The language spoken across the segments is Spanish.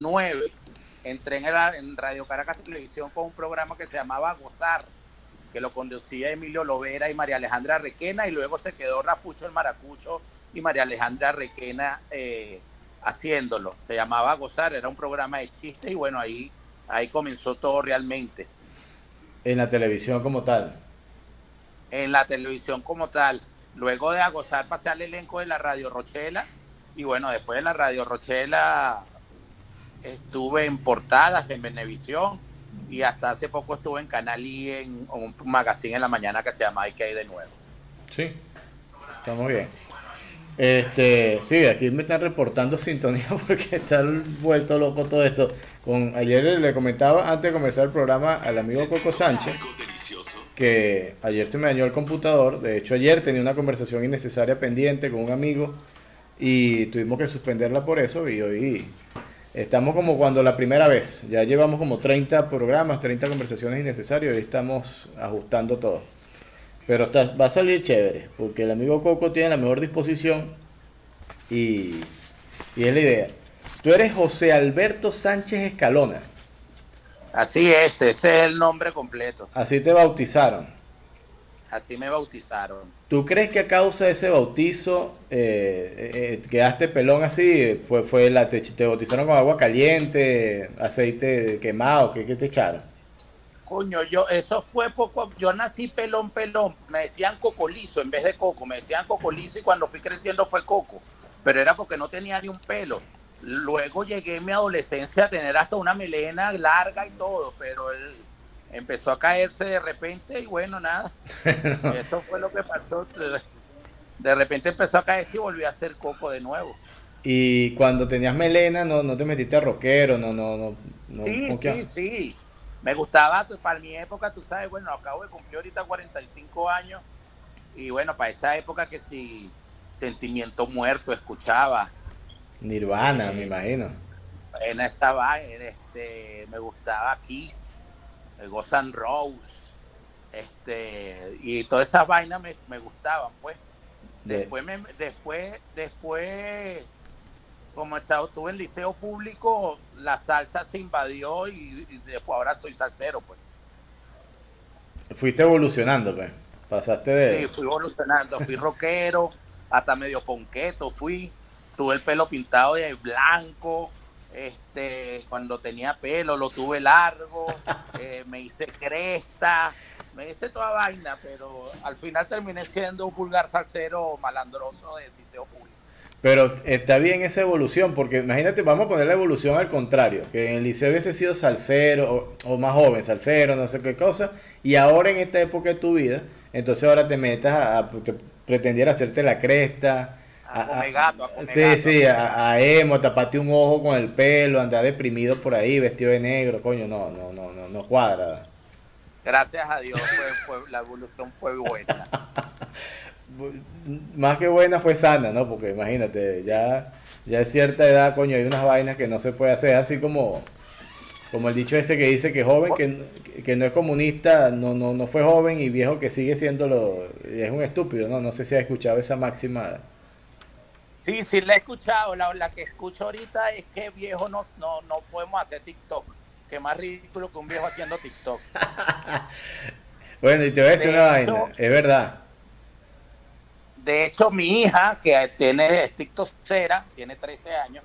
2009 entré en, Radio Caracas Televisión con un programa que se llamaba Gozar, que lo conducía Emilio Lovera y María Alejandra Requena, y luego se quedó Rafucho el Maracucho y María Alejandra Requena eh, haciéndolo. Se llamaba Gozar, era un programa de chistes y bueno, ahí, ahí comenzó todo realmente. En la televisión como tal. En la televisión como tal. Luego de Gozar pasé al elenco de la Radio Rochela y bueno, después de la Radio Rochela estuve en portadas en Venevisión y hasta hace poco estuve en Canal I en, un magazine en la mañana que se llama hay de nuevo. Sí, estamos bien. Este, sí, aquí me están reportando sintonía porque está vuelto loco todo esto. Con, ayer le comentaba antes de comenzar el programa al amigo Coco Sánchez que ayer se me dañó el computador. De hecho, ayer tenía una conversación innecesaria pendiente con un amigo y tuvimos que suspenderla por eso y hoy Estamos como cuando la primera vez, ya llevamos como 30 programas, 30 conversaciones innecesarias y estamos ajustando todo. Pero está, va a salir chévere, porque el amigo Coco tiene la mejor disposición y, y es la idea. Tú eres José Alberto Sánchez Escalona. Así es, ese es el nombre completo. Así te bautizaron. Así me bautizaron. ¿Tú crees que a causa de ese bautizo eh, eh, eh, quedaste pelón así? ¿Fue, fue la, te, bautizaron con agua caliente, aceite quemado? ¿Qué, te echaron? Coño, yo, eso fue poco. Yo nací pelón, pelón. Me decían cocolizo en vez de coco. Me decían cocolizo y cuando fui creciendo fue coco. Pero era porque no tenía ni un pelo. Luego llegué en mi adolescencia a tener hasta una melena larga y todo, pero el empezó a caerse de repente y bueno, nada. Eso fue lo que pasó. De repente empezó a caerse y volvió a ser coco de nuevo. Y cuando tenías melena, no, no te metiste a rockero, no, no, no. sí, sí, sí. Me gustaba, para mi época, tú sabes, bueno, acabo de cumplir ahorita 45 años. Y bueno, para esa época que si Sentimiento Muerto escuchaba. Nirvana, me eh, imagino. En esa vaina, este, me gustaba Kiss Gozan Rose, este, y todas esas vainas me, me gustaban, pues. Después, me, después, después, como estaba, estuve en liceo público, la salsa se invadió y, después ahora soy salsero, pues. Fuiste evolucionando, pues. Pasaste de. Sí, fui evolucionando, fui rockero, hasta medio ponqueto, fui, tuve el pelo pintado de blanco, este, cuando tenía pelo lo tuve largo, eh, me hice cresta, me hice toda vaina, pero al final terminé siendo un pulgar salsero malandroso de liceo público. Pero está bien esa evolución, porque imagínate, vamos a poner la evolución al contrario, que en el liceo hubiese sido salsero o, más joven, salsero, no sé qué cosa, y ahora en esta época de tu vida, entonces ahora te metas a, a pretender hacerte la cresta, a, gato, sí, sí, a, a, emo, tapate un ojo con el pelo, andar deprimido por ahí, vestido de negro, coño, no, no, no, no, no cuadra. Gracias a Dios, fue, la evolución fue buena. Más que buena fue sana, ¿no? Porque imagínate, ya, ya a cierta edad, coño, hay unas vainas que no se puede hacer, así como, como el dicho ese que dice que joven que, que no es comunista, no, no, no fue joven y viejo que sigue siendo lo, es un estúpido, ¿no? No sé si has escuchado esa máxima Sí, sí la he escuchado. La, la que escucho ahorita es que viejo no, no, no podemos hacer TikTok. Que más ridículo que un viejo haciendo TikTok. bueno, y te voy a decir una vaina, es verdad. De hecho, mi hija, que tiene es TikTokera, tiene 13 años,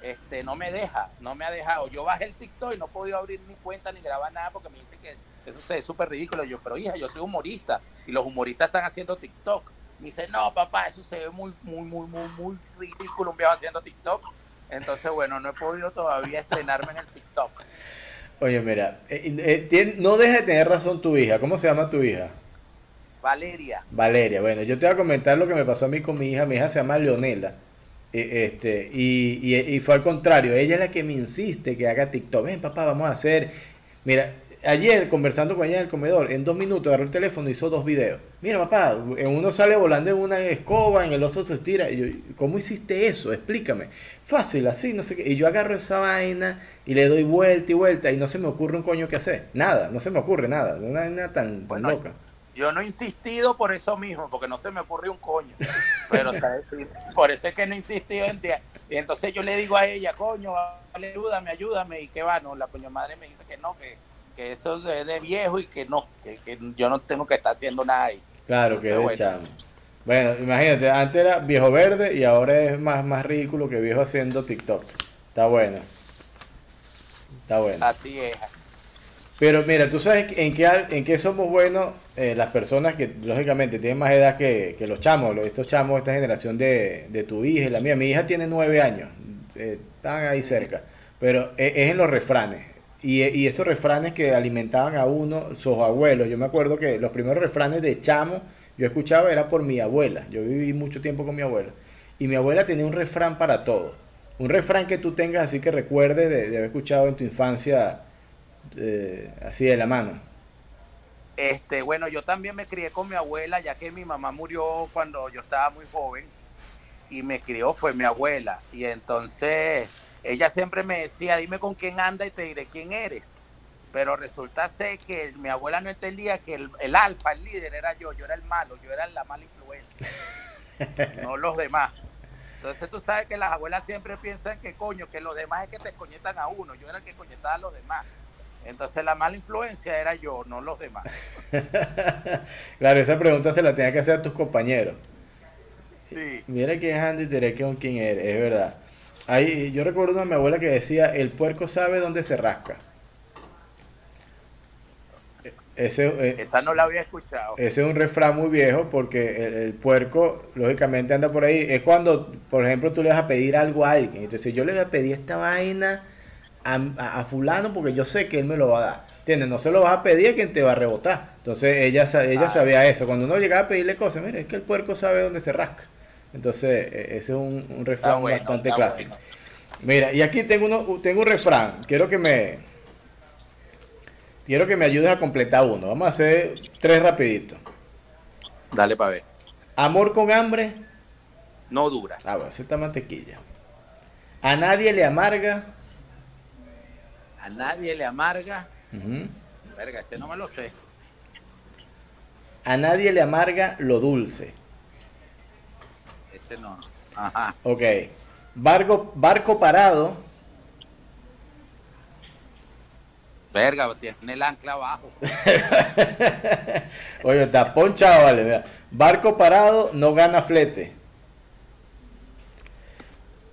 este, no me deja, no me ha dejado. Yo bajé el TikTok y no he podido abrir mi cuenta ni grabar nada porque me dice que eso es súper ridículo. Yo, pero hija, yo soy humorista y los humoristas están haciendo TikTok. Me dice, no, papá, eso se ve muy, muy, muy, muy, muy ridículo un viejo haciendo TikTok. Entonces, bueno, no he podido todavía estrenarme en el TikTok. Oye, mira, eh, eh, no deja de tener razón tu hija. ¿Cómo se llama tu hija? Valeria. Valeria, bueno, yo te voy a comentar lo que me pasó a mí con mi hija. Mi hija se llama Leonela. E, este, y, y, fue al contrario, ella es la que me insiste que haga TikTok. Ven, papá, vamos a hacer. Mira, ayer conversando con ella en el comedor, en dos minutos agarró el teléfono y hizo dos videos. Mira, papá, en uno sale volando en una escoba, en el otro se estira. Y yo, ¿cómo hiciste eso? Explícame. Fácil, así, no sé qué. Y yo agarro esa vaina y le doy vuelta y vuelta y no se me ocurre un coño que hacer. Nada, no se me ocurre nada. Una vaina tan, loca. Yo no he insistido por eso mismo, porque no se me ocurrió un coño. Pero, ¿sabes? Sí, por eso es que no he insistido en día. Y entonces yo le digo a ella, coño, vale, ayúdame, ayúdame. Y que va, no, la coño madre me dice que no, que, que eso es de viejo y que no, que, que yo no tengo que estar haciendo nada ahí. Claro, que de bueno. chamo. Bueno, imagínate, antes era viejo verde y ahora es más, más ridículo que viejo haciendo TikTok. Está bueno. Está bueno. Así es. Pero mira, tú sabes en qué, en qué somos buenos eh, las personas que lógicamente tienen más edad que, que los chamos, estos chamos, esta generación de, de tu hija y la mía. Mi hija tiene nueve años, eh, están ahí cerca, pero e- es, en los refranes. Y, esos refranes que alimentaban a uno, sus abuelos. Yo me acuerdo que los primeros refranes de chamo yo escuchaba era por mi abuela. Yo viví mucho tiempo con mi abuela. Y mi abuela tenía un refrán para todo. Un refrán que tú tengas así que recuerdes de, de haber escuchado en tu infancia eh, así de la mano. Este, bueno, yo también me crié con mi abuela, ya que mi mamá murió cuando yo estaba muy joven y me crió fue mi abuela. Y entonces ella siempre me decía, dime con quién anda y te diré quién eres. Pero resulta ser que mi abuela no entendía que el, el alfa, el líder, era yo, yo era el malo, yo era la mala influencia, no los demás. Entonces tú sabes que las abuelas siempre piensan que coño, que los demás es que te coñetan a uno, yo era el que coñetaba a los demás. Entonces la mala influencia era yo, no los demás. claro, esa pregunta se la tenía que hacer a tus compañeros. Sí. Mira quién es Andy, te diré con quién eres, es verdad. Ahí, yo recuerdo a mi abuela que decía, el puerco sabe dónde se rasca. Ese, eh, Esa no la había escuchado. ese es un refrán muy viejo porque el, el puerco, lógicamente, anda por ahí. Es cuando, por ejemplo, tú le vas a pedir algo a alguien. Entonces, yo le voy a pedir esta vaina a, a- a fulano porque yo sé que él me lo va a dar. ¿Entiendes? No se lo vas a pedir a quien te va a rebotar. Entonces, ella, ella Ah. sabía eso. Cuando uno llegaba a pedirle cosas, mira, es que el puerco sabe dónde se rasca. Entonces, e- ese es un, un refrán bueno, bastante clásico. bueno. Mira, y aquí tengo, uno, tengo un refrán. Quiero que me... Quiero que me ayudes a completar uno. Vamos a hacer tres rapiditos. Dale para ver. Amor con hambre. No dura. Ah, bueno, está mantequilla. A nadie le amarga. A nadie le amarga. Verga, ese no me lo sé. A nadie le amarga lo dulce. Ese no. Ajá. Ok. Barco, barco parado. Verga, tiene el ancla abajo. Oye, está ponchado, vale. mira. Barco parado no gana flete.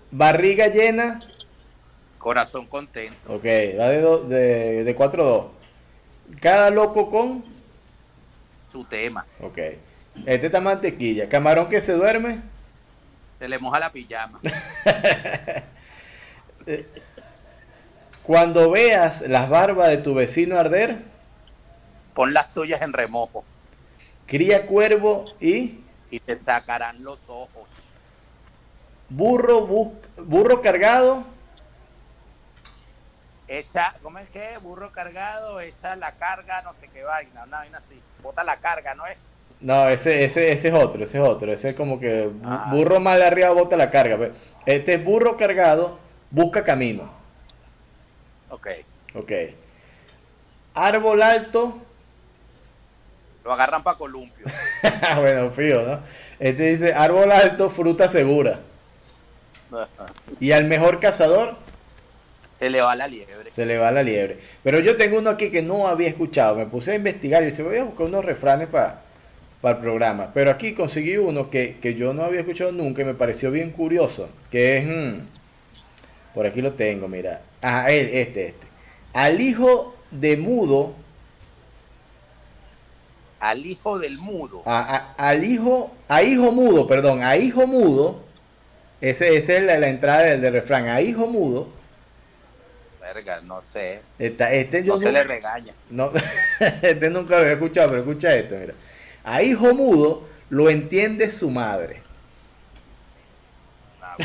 Barriga llena. Corazón contento. Ok, va de, do- de, de 4 a 2. Cada loco con. Su tema. Ok. Este está mantequilla. Camarón que se duerme. Se le moja la pijama. Cuando veas las barbas de tu vecino arder, Pon las tuyas en remojo cría cuervo y y te sacarán los ojos. burro, burro cargado. Echa, ¿cómo es que? Burro cargado, echa la carga, no sé qué vaina, una vaina así. Bota la carga, ¿no es? No, ese, ese, ese es otro, ese es otro. Ese es como que Ah. burro mal arriba bota la carga. pues. Este es burro cargado, busca camino. Ok. Ok. Árbol alto. Lo agarran para columpio. bueno, fío, ¿no? Este dice árbol alto, fruta segura. Y al mejor cazador Se le va la liebre. se le va la liebre. Pero yo tengo uno aquí que no había escuchado. Me puse a investigar y dije, voy a buscar unos refranes para el programa. Pero aquí conseguí uno que, que yo no había escuchado nunca y me pareció bien curioso. Que es... mm, por aquí lo tengo, mira. Ah, él, este, este. Al hijo de mudo, Al hijo del mudo. a- a- al hijo, a hijo mudo, perdón, a hijo mudo, ese, esa es la, la entrada del, del refrán, a hijo mudo, Verga, no sé. esta- este yo No se le regaña. No, este nunca lo había escuchado, pero escucha esto, mira. A hijo mudo lo entiende su madre. Ah.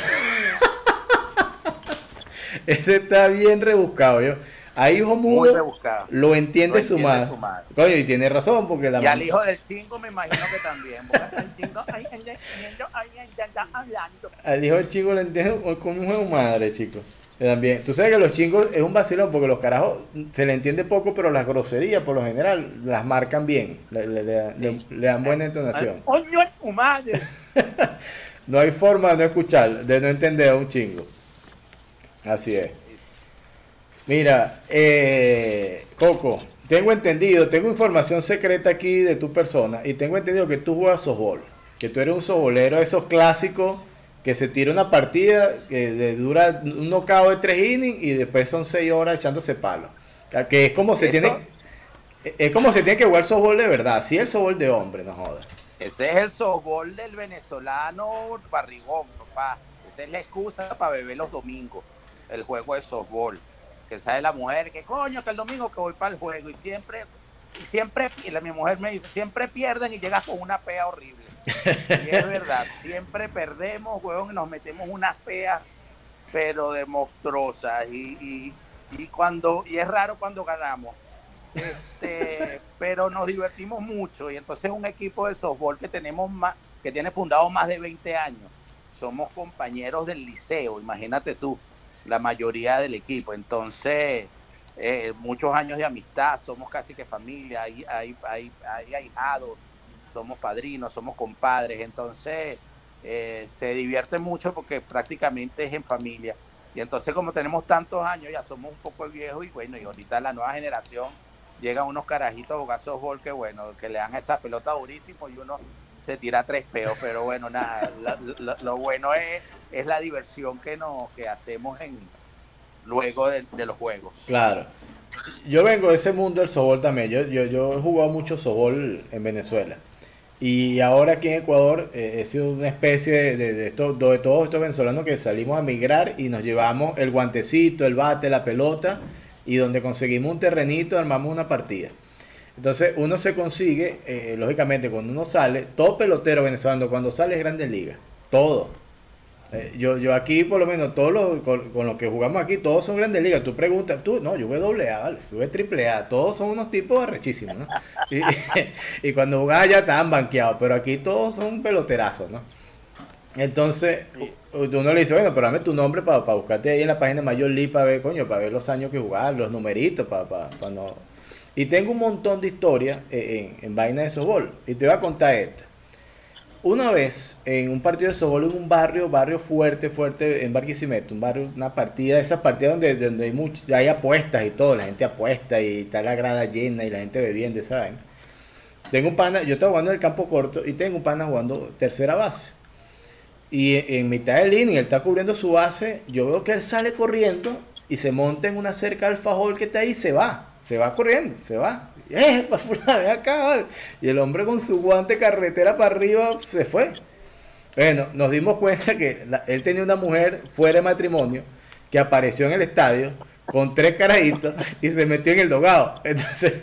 Ese está bien rebuscado, yo. A hijo mudo lo entiende, Lo su, entiende madre. su madre. Coño, y tiene razón, porque la Y al hijo del chingo me imagino que también. chingo, al hijo del chico lo entiende como un madre, chico. También. Tú sabes que los chingos es un vacilón porque los carajos se le entiende poco, pero las groserías por lo general las marcan bien, le, dan buena entonación. no hay forma de no escuchar, de no entender a un chingo. Así es. Mira, eh, Coco, tengo entendido, tengo información secreta aquí de tu persona y tengo entendido que tú juegas softball, que tú eres un softballero, esos clásicos que se tira una partida que dura un knockout de tres innings y después son seis horas echándose palo. que es como se tiene es como se tiene que jugar softball de verdad, sí el softball de hombre, no jodas. Ese es el softball del venezolano barrigón, papá. Esa es la excusa para beber los domingos, el juego de softball. Que sabe la mujer que coño, que el domingo que voy para el juego y siempre, y siempre, y la, mi mujer me dice, siempre pierden y llegas con una pea horrible. Y es verdad, siempre perdemos, huevón, y nos metemos unas feas, pero de monstruosas. Y, y, cuando, y es raro cuando ganamos. Este, pero nos divertimos mucho. Y entonces un equipo de softball que tenemos más, que tiene fundado más de 20 años. Somos compañeros del liceo, imagínate tú, la mayoría del equipo. Entonces, eh, muchos años de amistad, somos casi que familia, hay, hay, hay, hay ahijados somos padrinos, somos compadres, entonces eh, se divierte mucho porque prácticamente es en familia. Y entonces como tenemos tantos años, ya somos un poco viejos y bueno, y ahorita la nueva generación llegan unos carajitos bogazos gol que bueno, que le dan esa pelota durísimo y uno se tira tres peos, pero bueno, nada, lo bueno es, es la diversión que, nos, que hacemos en, luego de, los juegos. Claro. Yo vengo de ese mundo del sobol también. Yo, yo, yo he jugado mucho sobol en Venezuela. Y ahora aquí en Ecuador eh, he sido una especie de, de, esto, de todos estos venezolanos que salimos a migrar y nos llevamos el guantecito, el bate, la pelota y donde conseguimos un terrenito armamos una partida. Entonces uno se consigue, eh, lógicamente cuando uno sale, todo pelotero venezolano cuando sale es Grandes Ligas, todo eh, yo, yo aquí, por lo menos, todos los, con, los que jugamos aquí, todos son grandes ligas. Tú preguntas, tú, no, yo voy doble A, ¿vale? Yo voy triple A. Todos son unos tipos arrechísimos, ¿no? Y, cuando jugaba ya estaban banqueados, pero aquí todos son peloterazos, ¿no? Entonces, uno le dice, bueno, pero dame tu nombre para, buscarte ahí en la página Mayor League para ver, coño, para ver los años que jugaba, los numeritos, para, para, no... Y tengo un montón de historias en, en, vaina de softball. Y te voy a contar esta. Una vez en un partido de softball en un barrio, barrio fuerte, fuerte, en Barquisimeto, un barrio, una partida, esa partida donde, donde hay, mucho, hay apuestas y todo, la gente apuesta y está la grada llena y la gente bebiendo, ¿saben? Tengo un pana, yo estaba jugando en el campo corto y tengo un pana jugando tercera base. Y en, mitad del inning, él está cubriendo su base, yo veo que él sale corriendo y se monta en una cerca al fajol que está ahí y se va, se va corriendo, se va. ¡eh, ven acá! Y el hombre con su guante carretera para arriba se fue. Bueno, nos dimos cuenta que él tenía una mujer fuera de matrimonio que apareció en el estadio con tres carajitos y se metió en el dogado. Entonces,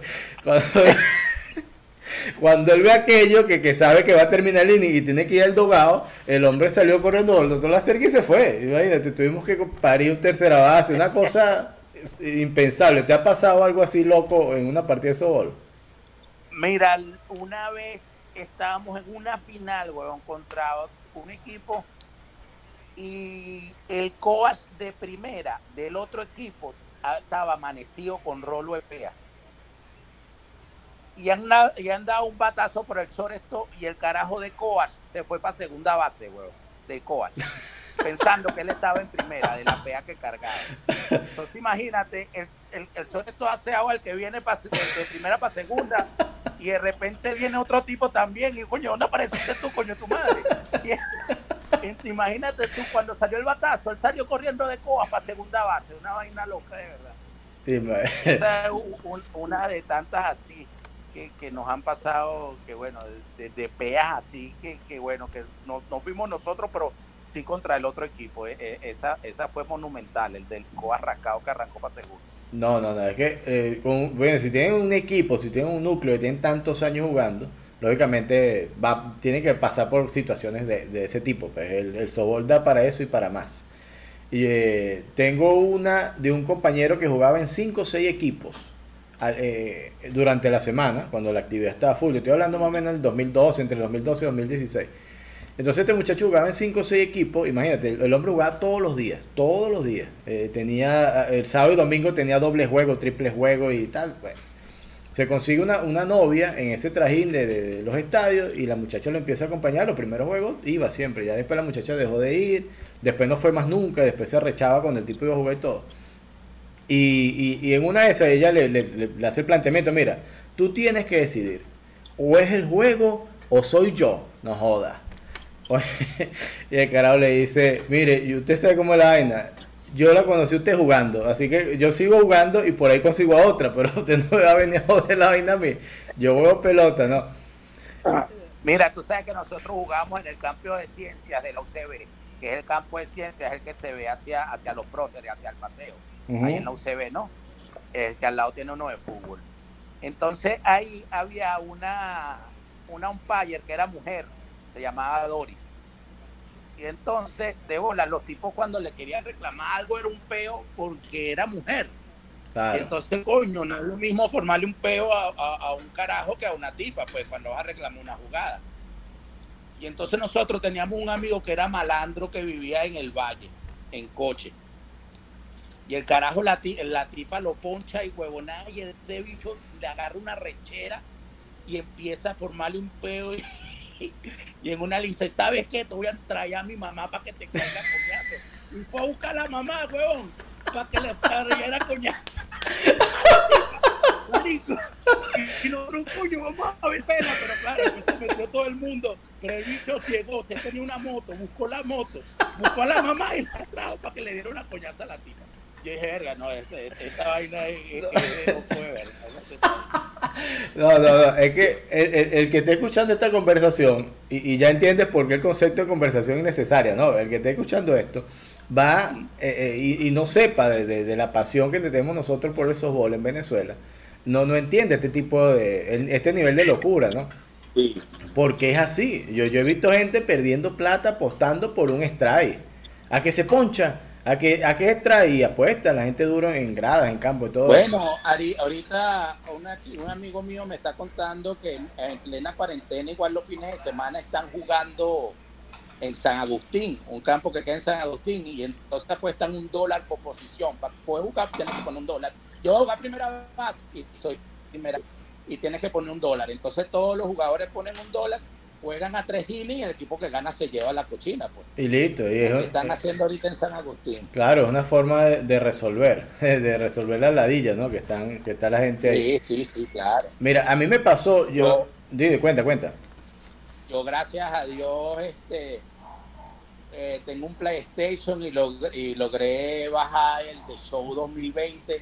cuando, él ve aquello que, que, sabe que va a terminar el inning y tiene que ir al dogado, el hombre salió corriendo, el doctor la acerca y se fue. Imagínate, tuvimos que parir un tercera base, una cosa impensable. ¿Te ha pasado algo así loco en una partida de softball? Mira, una vez estábamos en una final, weón, contra un equipo y el coach de primera del otro equipo estaba amanecido con rolo EPA. Y han, y han dado un batazo por el esto y el carajo de coach se fue para segunda base, weón, de coach. pensando que él estaba en primera, de la pea que cargaba. Entonces imagínate, el, el, el hace agua el que viene de, primera para segunda, y de repente viene otro tipo también, y coño, ¿dónde apareciste tú, coño, tu madre? imagínate tú, cuando salió el batazo, él salió corriendo de coa para segunda base, una vaina loca de verdad. Esa es una de tantas así. Que, que, nos han pasado, que bueno, de, de, peas así, que, que bueno, que no, no, fuimos nosotros, pero sí contra el otro equipo. Eh, eh, esa, esa fue monumental, el del Coa arrancado que arrancó para segundo. No, no, no, es que, eh, bueno, si tienen un equipo, si tienen un núcleo y tienen tantos años jugando, lógicamente va, tiene que pasar por situaciones de, ese tipo. Pues el, el da para eso y para más. Y tengo una de un compañero que jugaba en 5 o 6 equipos durante la semana, cuando la actividad estaba full. Estoy hablando más o menos del 2012, entre el 2012 y 2016 Entonces este muchacho jugaba en 5 o 6 equipos, imagínate, el, hombre jugaba todos los días, todos los días. Eh, tenía, el sábado y domingo tenía doble juego, triple juego y tal. Bueno. Se consigue una, una novia en ese trajín de, los estadios y la muchacha lo empieza a acompañar. Los primeros juegos iba siempre, ya después la muchacha dejó de ir, después no fue más nunca, después se arrechaba con el tipo iba a jugar y todo. Y, y, en una de esas ella le, le hace el planteamiento, mira, tú tienes que decidir, o es el juego o soy yo, no jodas. y el carajo le dice, mire, y usted sabe cómo es la vaina. Yo la conocí usted jugando, así que yo sigo jugando y por ahí consigo a otra, pero usted no me va a venir a joder la vaina a mí. Yo juego pelota, ¿no? Mira, tú sabes que nosotros jugamos en el campo de ciencias de la UCB, que es el campo de ciencias, es el que se ve hacia, hacia los próceres, hacia el paseo. Ahí en la UCB, ¿no? que al lado tiene uno de fútbol. Entonces ahí había una, una umpire que era mujer, se llamaba Doris. Y entonces, de bola, los tipos cuando le querían reclamar algo era un peo porque era mujer. Entonces, coño, no es lo mismo formarle un peo a, un carajo que a una tipa, pues cuando vas a reclamar una jugada. Y entonces nosotros teníamos un amigo que era malandro que vivía en el valle, en coche. Y el carajo, la, la tipa lo poncha y huevonada, y ese bicho le agarra una rechera y empieza a formarle un peo. Y, y en una le dice, ¿sabes qué? Te voy a traer a mi mamá para que te caiga coñazo. Y fue a buscar a la mamá, huevón, para que le traiga coñazo. Marico. Y no, un coño, vamos a ver pena, pero claro, pues se metió todo el mundo. Pero el bicho llegó, se tenía una moto, buscó la moto, buscó a la mamá y la trajo para que le diera una coñaza a la tía. Yo dije, verga, no, este, esta vaina es, es, no puede ver. No, no, no, es que el, que esté escuchando esta conversación, y, ya entiendes por qué el concepto de conversación es necesario, ¿no? El que esté escuchando esto, va eh, eh, y, no sepa de, la pasión que tenemos nosotros por el softball en Venezuela, no, no entiende este tipo de, este nivel de locura, ¿no? Sí. Porque es así. Yo, yo he visto gente perdiendo plata apostando por un strike. A que se poncha ¿A qué, ¿A qué la gente duro en gradas, en campo y todo? Bueno, Ari, ahorita un amigo mío me está contando que en plena cuarentena, igual los fines de semana, están jugando en San Agustín, un campo que queda en San Agustín, y entonces apuestan un dólar por posición. Para poder jugar tienes que poner un dólar. Yo voy a jugar primera base y soy primera y tienes que poner un dólar. Entonces todos los jugadores ponen un dólar juegan a tres innings y el equipo que gana se lleva la cochina. Pues. Y listo. Y están haciendo ahorita en San Agustín. Claro, es una forma de, resolver, de resolver la ladilla, ¿no? Que están, que está la gente ahí. Sí, sí, sí, claro. Mira, a mí me pasó, yo, dime, cuenta, cuenta. Yo gracias a Dios, este, eh, tengo un PlayStation y, y logré bajar el de Show 2020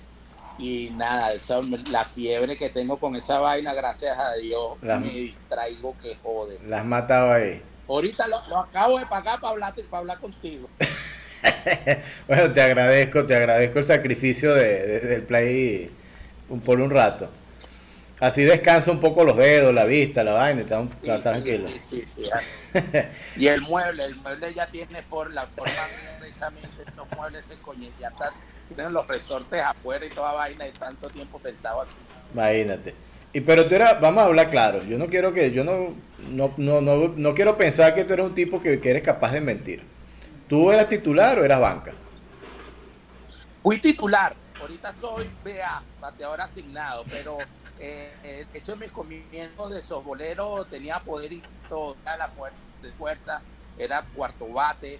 y nada, la fiebre que tengo con esa vaina, gracias a Dios, me distraigo que jode. Las mataba ahí. Ahorita lo, acabo de pagar para hablar, para hablar contigo. bueno, te agradezco, te agradezco el sacrificio de, del play por un rato. Así descansa un poco los dedos, la vista, la vaina, está, un, sí, tranquilo. Sí, sí, y el mueble, el mueble ya tiene por la forma precisamente estos muebles se coñe, ya están tienen los resortes afuera y toda vaina y tanto tiempo sentado aquí. Imagínate. Y pero tú eras, vamos a hablar claro, yo no quiero que, yo no, no, no, no, no quiero pensar que tú eres un tipo que, eres capaz de mentir. ¿Tú eras titular o eras banca? Fui titular, ahorita soy BA, bateador asignado, pero eh, eh, de hecho mis comienzos de softbolero tenía poder y toda la fuerza, era cuarto bate,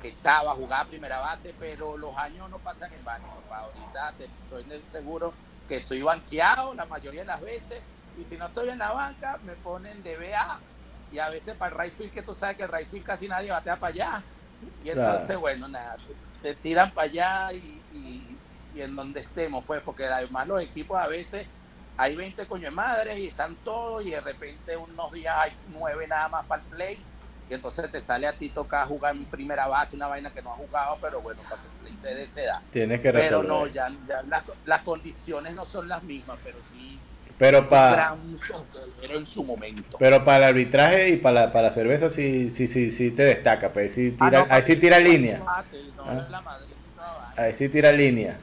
que echaba, jugaba primera base, pero los años no pasan en vano, Ahorita soy seguro que estoy banqueado la mayoría de las veces, y si no estoy en la banca, me ponen de BA, y a veces para el right que tú sabes que el right casi nadie batea para allá. Y entonces, bueno, nada, te tiran para allá y, y, en donde estemos, pues, porque además los equipos a veces hay 20 coño de madres y están todos, y de repente unos días hay nueve nada más para el play y entonces te sale a ti tocar jugar en primera base, una vaina que no has jugado, pero bueno, para que se de esa edad. Tienes que resolver. Pero no, ya, las, condiciones no son las mismas, pero sí. Pero para pero en su momento. Pero para el arbitraje y para la, para la cerveza sí, sí, sí, sí te destaca, pues sí ah, tira, ahí sí tira línea. Ah. Ahí sí tira línea.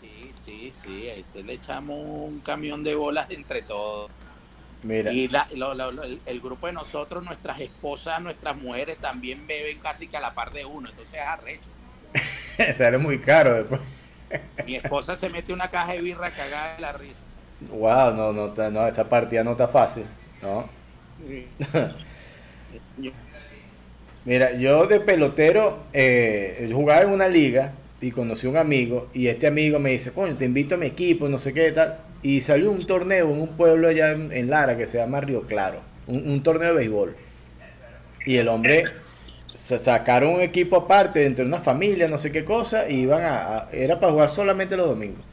Sí, sí, sí, ahí te le echamos un camión de bolas entre todos. Mira. Y el, grupo de nosotros, nuestras esposas, nuestras mujeres también beben casi que a la par de uno, entonces es arrecho. Sale muy caro después. Mi esposa se mete una caja de birra cagada de la risa. Wow, no, no, no, esa partida no está fácil, ¿no? Mira, yo de pelotero eh, jugaba en una liga y conocí a un amigo y este amigo me dice, coño, te invito a mi equipo, no sé qué tal. Y salió un torneo en un pueblo allá en, Lara que se llama Río Claro, un, torneo de béisbol. Y el hombre sacaron un equipo aparte entre una familia, no sé qué cosa, y iban a, era para jugar solamente los domingos.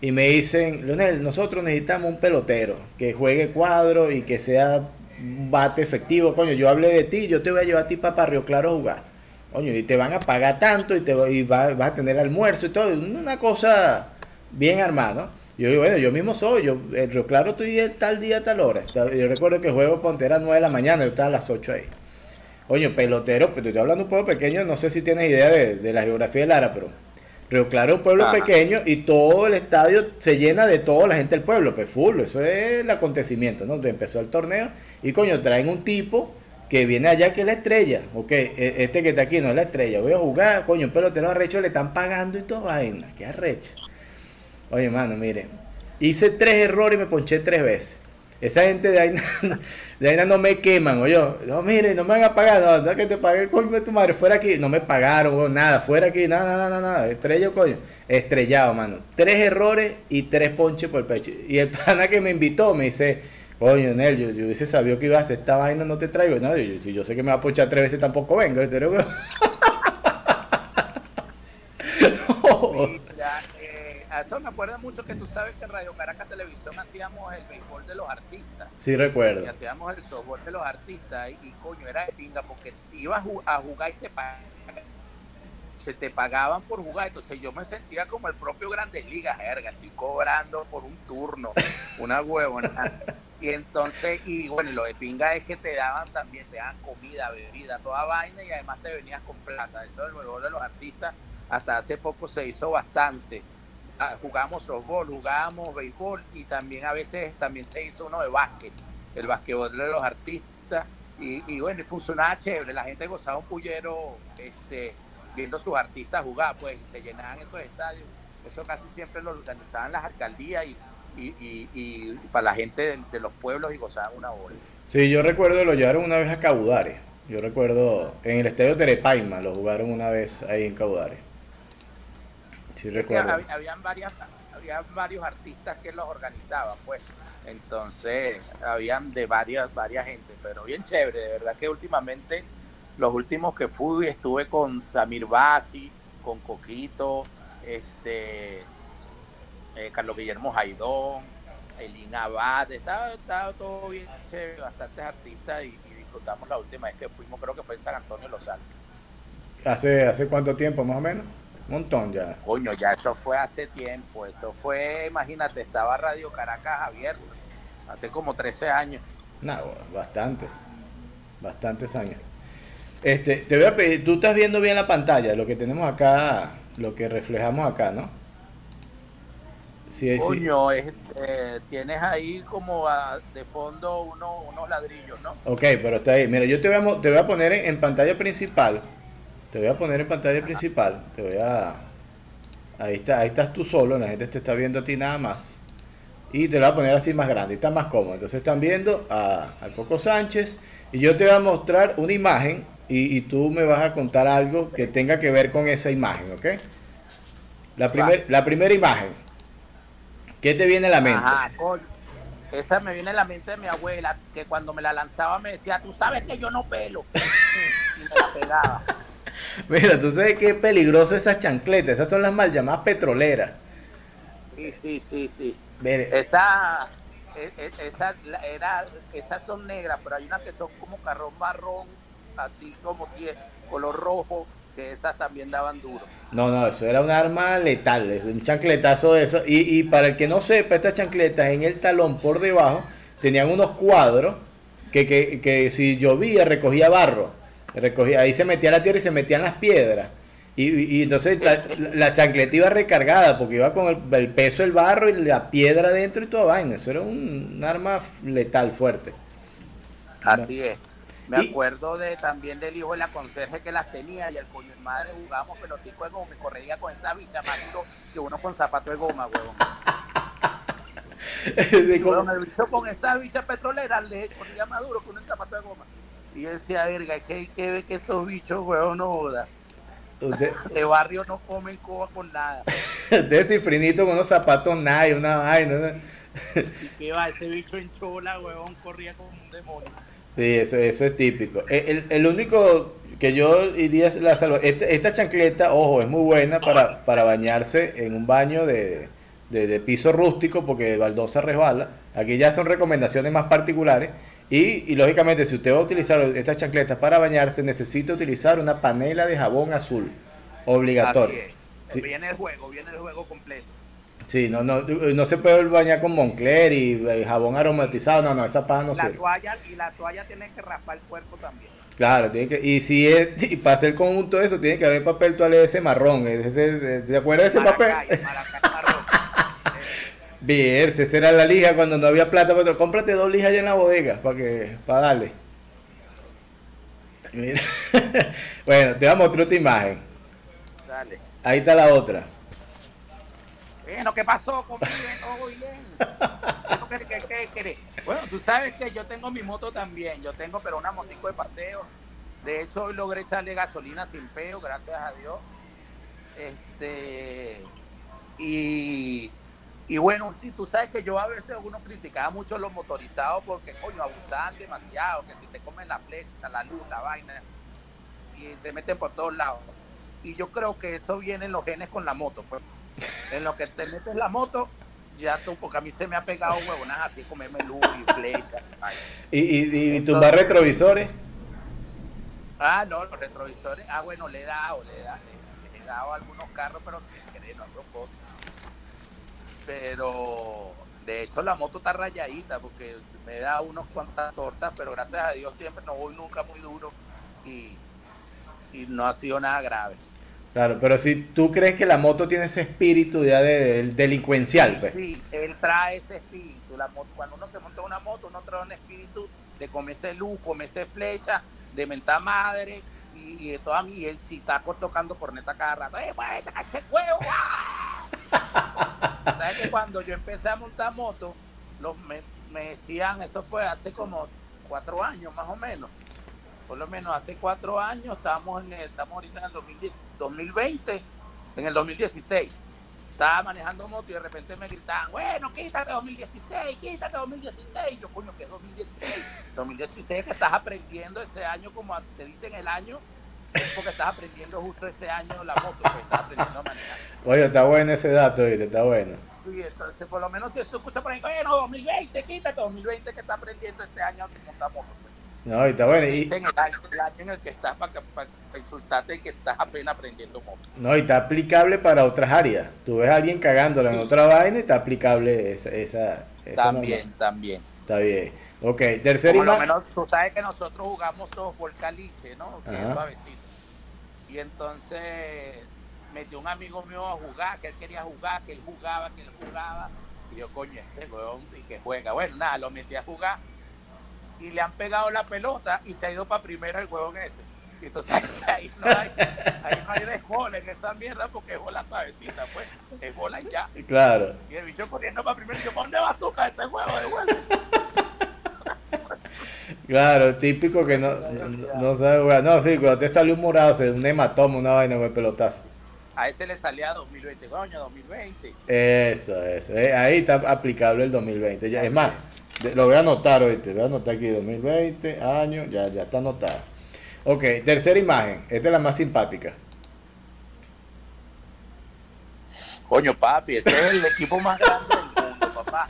Y me dicen, Leonel, nosotros necesitamos un pelotero que juegue cuadro y que sea un bate efectivo. Coño, yo hablé de ti, yo te voy a llevar a ti para Río Claro a jugar. Coño, y te van a pagar tanto y, te, y vas, a tener almuerzo y todo. Una cosa bien armada, Yo digo, bueno, yo mismo soy, yo en Río Claro estoy tal día, tal hora. Yo recuerdo que el juego Ponte era 9 de la mañana, yo estaba a las 8 ahí. Coño, pelotero, pero te estoy hablando de un pueblo pequeño, no sé si tienes idea de, la geografía de Lara, pero Río Claro es un pueblo pequeño y todo el estadio se llena de toda la gente del pueblo, pues full, eso es el acontecimiento, ¿no? Empezó el torneo y coño, traen un tipo que viene allá que es la estrella, ok, e, este que está aquí no es la estrella, voy a jugar, coño, un pelotero arrecho le están pagando y todo vaina, qué arrecho. Oye, mano, mire, hice tres errores y me ponché tres veces. Esa gente de ahí, de ahí no me queman, oye. No, mire, no me van a pagar, no, no que te pague el coño de tu madre, fuera aquí. No me pagaron, nada, fuera aquí, nada, nada, nada, nada. Estrello, coño. Estrellado, mano. Tres errores y tres ponches por el pecho. Y el pana que me invitó me dice, coño, Nel, yo, yo hubiese sabido que ibas a hacer esta vaina, no te traigo. No, si yo sé que me va a ponchar tres veces, tampoco vengo. eso me acuerda mucho que tú sabes que en Radio Caracas Televisión hacíamos el béisbol de los artistas. Sí, recuerdo. Y hacíamos el softball de los artistas y, coño, era de pinga porque ibas a jugar y te pagaban. Se te pagaban por jugar, entonces yo me sentía como el propio Grandes Ligas, jerga, estoy cobrando por un turno, una huevona. Y entonces, y bueno, y lo de pinga es que te daban también, te daban comida, bebida, toda vaina y además te venías con plata. Eso del béisbol de los artistas hasta hace poco se hizo bastante jugamos softball, jugábamos béisbol y también a veces también se hizo uno de básquet, el básquetbol de los artistas. Y, bueno, y funcionaba chévere, la gente gozaba un pullero este, viendo sus artistas jugar, pues se llenaban esos estadios, eso casi siempre lo organizaban las alcaldías y, y, para la gente de, los pueblos y gozaban una hora. Sí, yo recuerdo lo llevaron una vez a Caudare, yo recuerdo en el estadio Terepaima lo jugaron una vez ahí en Habían, varias, había varios artistas que los organizaban, pues. Entonces, habían de varias, varias gente, pero bien chévere, de verdad que últimamente, los últimos que fui, estuve con Samir Basi, con Coquito, este, eh, Carlos Guillermo Jaidón, Elina Abad, estaba, todo bien chévere, bastantes artistas y, disfrutamos la última vez que fuimos, creo que fue en San Antonio Los Altos. ¿Hace, ¿Hace cuánto tiempo más o menos? Un montón ya. Coño, ya eso fue hace tiempo. Eso fue, imagínate, estaba Radio Caracas abierto. Hace como 13 años. No, bastante. Bastantes años. Este, te voy a pedir, tú estás viendo bien la pantalla, lo que tenemos acá, lo que reflejamos acá, ¿no? Sí, Coño, eh, tienes ahí como de fondo unos ladrillos, ¿no? Ok, pero está ahí. Mira, yo te voy a, te voy a poner en pantalla principal te voy a poner en pantalla principal. Te voy a. Ahí, está, ahí estás tú solo, la gente te está viendo a ti nada más. Y te lo voy a poner así más grande, está más cómodo. Entonces están viendo a, Coco Sánchez. Y yo te voy a mostrar una imagen y, tú me vas a contar algo que tenga que ver con esa imagen, ¿ok? La, primer, la primera imagen. ¿Qué te viene a la mente? Ajá, esa me viene a la mente de mi abuela, que cuando me la lanzaba me decía, tú sabes que yo no pelo. y me la pegaba. Mira, tú sabes qué peligroso esas chancletas, esas son las mal llamadas petroleras. Sí, sí, sí, sí. Esa, e, e, esa, era, esas son negras, pero hay unas que son como carrón marrón, así como tiene color rojo, que esas también daban duro. No, no, eso era un arma letal, un chancletazo de eso. Y, y para el que no sepa, estas chancletas en el talón por debajo tenían unos cuadros que, que si llovía recogía barro recogía, ahí se metía la tierra y se metían las piedras. Y, y entonces la, la, chancleta iba recargada porque iba con el, peso del barro y la piedra dentro y toda vaina. Eso era un, arma letal fuerte. Así es. Me acuerdo de también del hijo de la conserje que las tenía y el coño de madre jugábamos pelotico de goma y corría con esa bicha más que uno con zapato de goma, huevón. bicho con esa bicha petrolera le corría más duro que uno en zapato de goma. Y decía, verga, que hay que ver que estos bichos, huevón, no jodan. De barrio no comen coba con nada. Ustedes cifrinito con unos zapatos Nike, una vaina. ¿Y qué va? Ese bicho en chola, huevón, corría como un demonio. Sí, eso, eso es típico. El, el único que yo iría la salva. Esta, esta, chancleta, ojo, es muy buena para, para bañarse en un baño de, de, piso rústico porque baldosa resbala. Aquí ya son recomendaciones más particulares. Y, y, lógicamente, si usted va a utilizar estas chancletas para bañarse, necesita utilizar una panela de jabón azul. Obligatorio. Viene el juego, viene el juego completo. Sí, no, no, no se puede bañar con Moncler y, eh, jabón aromatizado, no, no, esa paja no la Toalla, y la toalla tiene que raspar el cuerpo también. Claro, tiene que, y si es, y para hacer conjunto eso, tiene que haber papel toalé ese marrón, ese, ¿se acuerda de ese papel? marrón. Bien, esa era la lija cuando no había plata, pero cómprate dos lijas allá en la bodega para que, para darle. Mira. bueno, te damos otra imagen. Dale. Ahí está la otra. Bueno, ¿qué pasó conmigo? Todo bien. Bueno, tú sabes que yo tengo mi moto también. Yo tengo, pero una motico de paseo. De hecho, hoy logré echarle gasolina sin peo, gracias a Dios. Este. Y. Y bueno, tú sabes que yo a veces uno criticaba mucho los motorizados porque, coño, abusaban demasiado, que si te comen la flecha, la luz, la vaina, y se meten por todos lados. Y yo creo que eso viene en los genes con la moto. Pues. En lo que te metes la moto, ya tú, porque a mí se me ha pegado huevonas así, comerme luz y flecha. ¿Y, y, y tus retrovisores? Ah, no, los retrovisores, ah, bueno, le he dado, le he dado, le, he dado algunos carros, pero sin querer, no a propósito. Pero de hecho la moto está rayadita porque me da unos cuantas tortas, pero gracias a Dios siempre no voy nunca muy duro y, y no ha sido nada grave. Claro, pero si tú crees que la moto tiene ese espíritu ya de, delincuencial, pues. Sí, él trae ese espíritu. La moto, cuando uno se monta en una moto, uno trae un espíritu de comerse luz, comerse flecha, de mentar madre y, de toda mi. él si está tocando corneta cada rato. ¡Eh, pues, qué huevo! ¿Sabes que cuando yo empecé a montar moto, los, me, me decían, eso fue hace como cuatro años más o menos por lo menos hace cuatro años, estamos, en estamos ahorita en el 2020, en el 2016. Estaba manejando moto y de repente me gritaban, bueno, quítate 2016, quítate 2016. Yo, coño, que es 2016? 2016 que estás aprendiendo ese año, como te dicen el año, es porque estás aprendiendo justo ese año la moto, que estás aprendiendo a manejar. Oye, está bueno ese dato, está bueno. Entonces, por lo menos si tú escuchas por ahí, bueno, 2020, quítate 2020 que estás aprendiendo este año a montar moto. Pues". No, y está bueno. Y... el, año, en el que estás para, insultarte que estás apenas aprendiendo moto. No, y está aplicable para otras áreas. Tú ves a alguien cagándola en otra vaina y está aplicable esa. esa, también, también. Está bien. Ok, tercero Por lo menos tú sabes que nosotros jugamos todos por caliche, ¿no? Que es suavecito. Y entonces metió un amigo mío a jugar, que él quería jugar, que él jugaba, que él jugaba. Y yo, coño, este weón, y que juega. Bueno, nada, lo metí a jugar y le han pegado la pelota y se ha ido para primera el huevón ese. Y entonces ahí no hay, ahí no hay de bola en esa mierda porque es bola suavecita, pues. Es bola y ya. Claro. Y el bicho corriendo para primera y yo, ¿para dónde vas tú, ese huevo de vuelta? Claro, típico que no, no, sabe No, sí, cuando te salió un morado, se un hematoma, una vaina con el pelotazo. A ese le salía 2020, coño, 2020. Eso, eso. Eh, ahí está aplicable el 2020. Ya, es más, lo voy a anotar te voy a anotar aquí 2020, año, ya, ya está anotado. Ok, tercera imagen, esta es la más simpática. Coño, papi, ese es el equipo más grande del mundo, papá.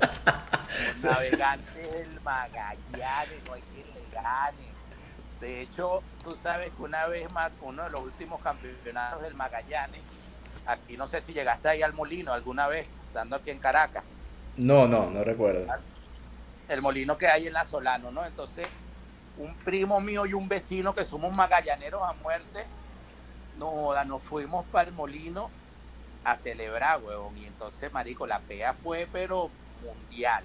Los navegantes del Magallanes, no hay De hecho, tú sabes que una vez más, uno de los últimos campeonatos del Magallanes, aquí no sé si llegaste ahí al molino alguna vez, estando aquí en Caracas. No, no, no recuerdo el molino que hay en la Solano, ¿no? Entonces, un primo mío y un vecino que somos magallaneros a muerte, No, nos fuimos para el molino a celebrar, huevón. Y entonces, marico, la pea fue, pero mundial.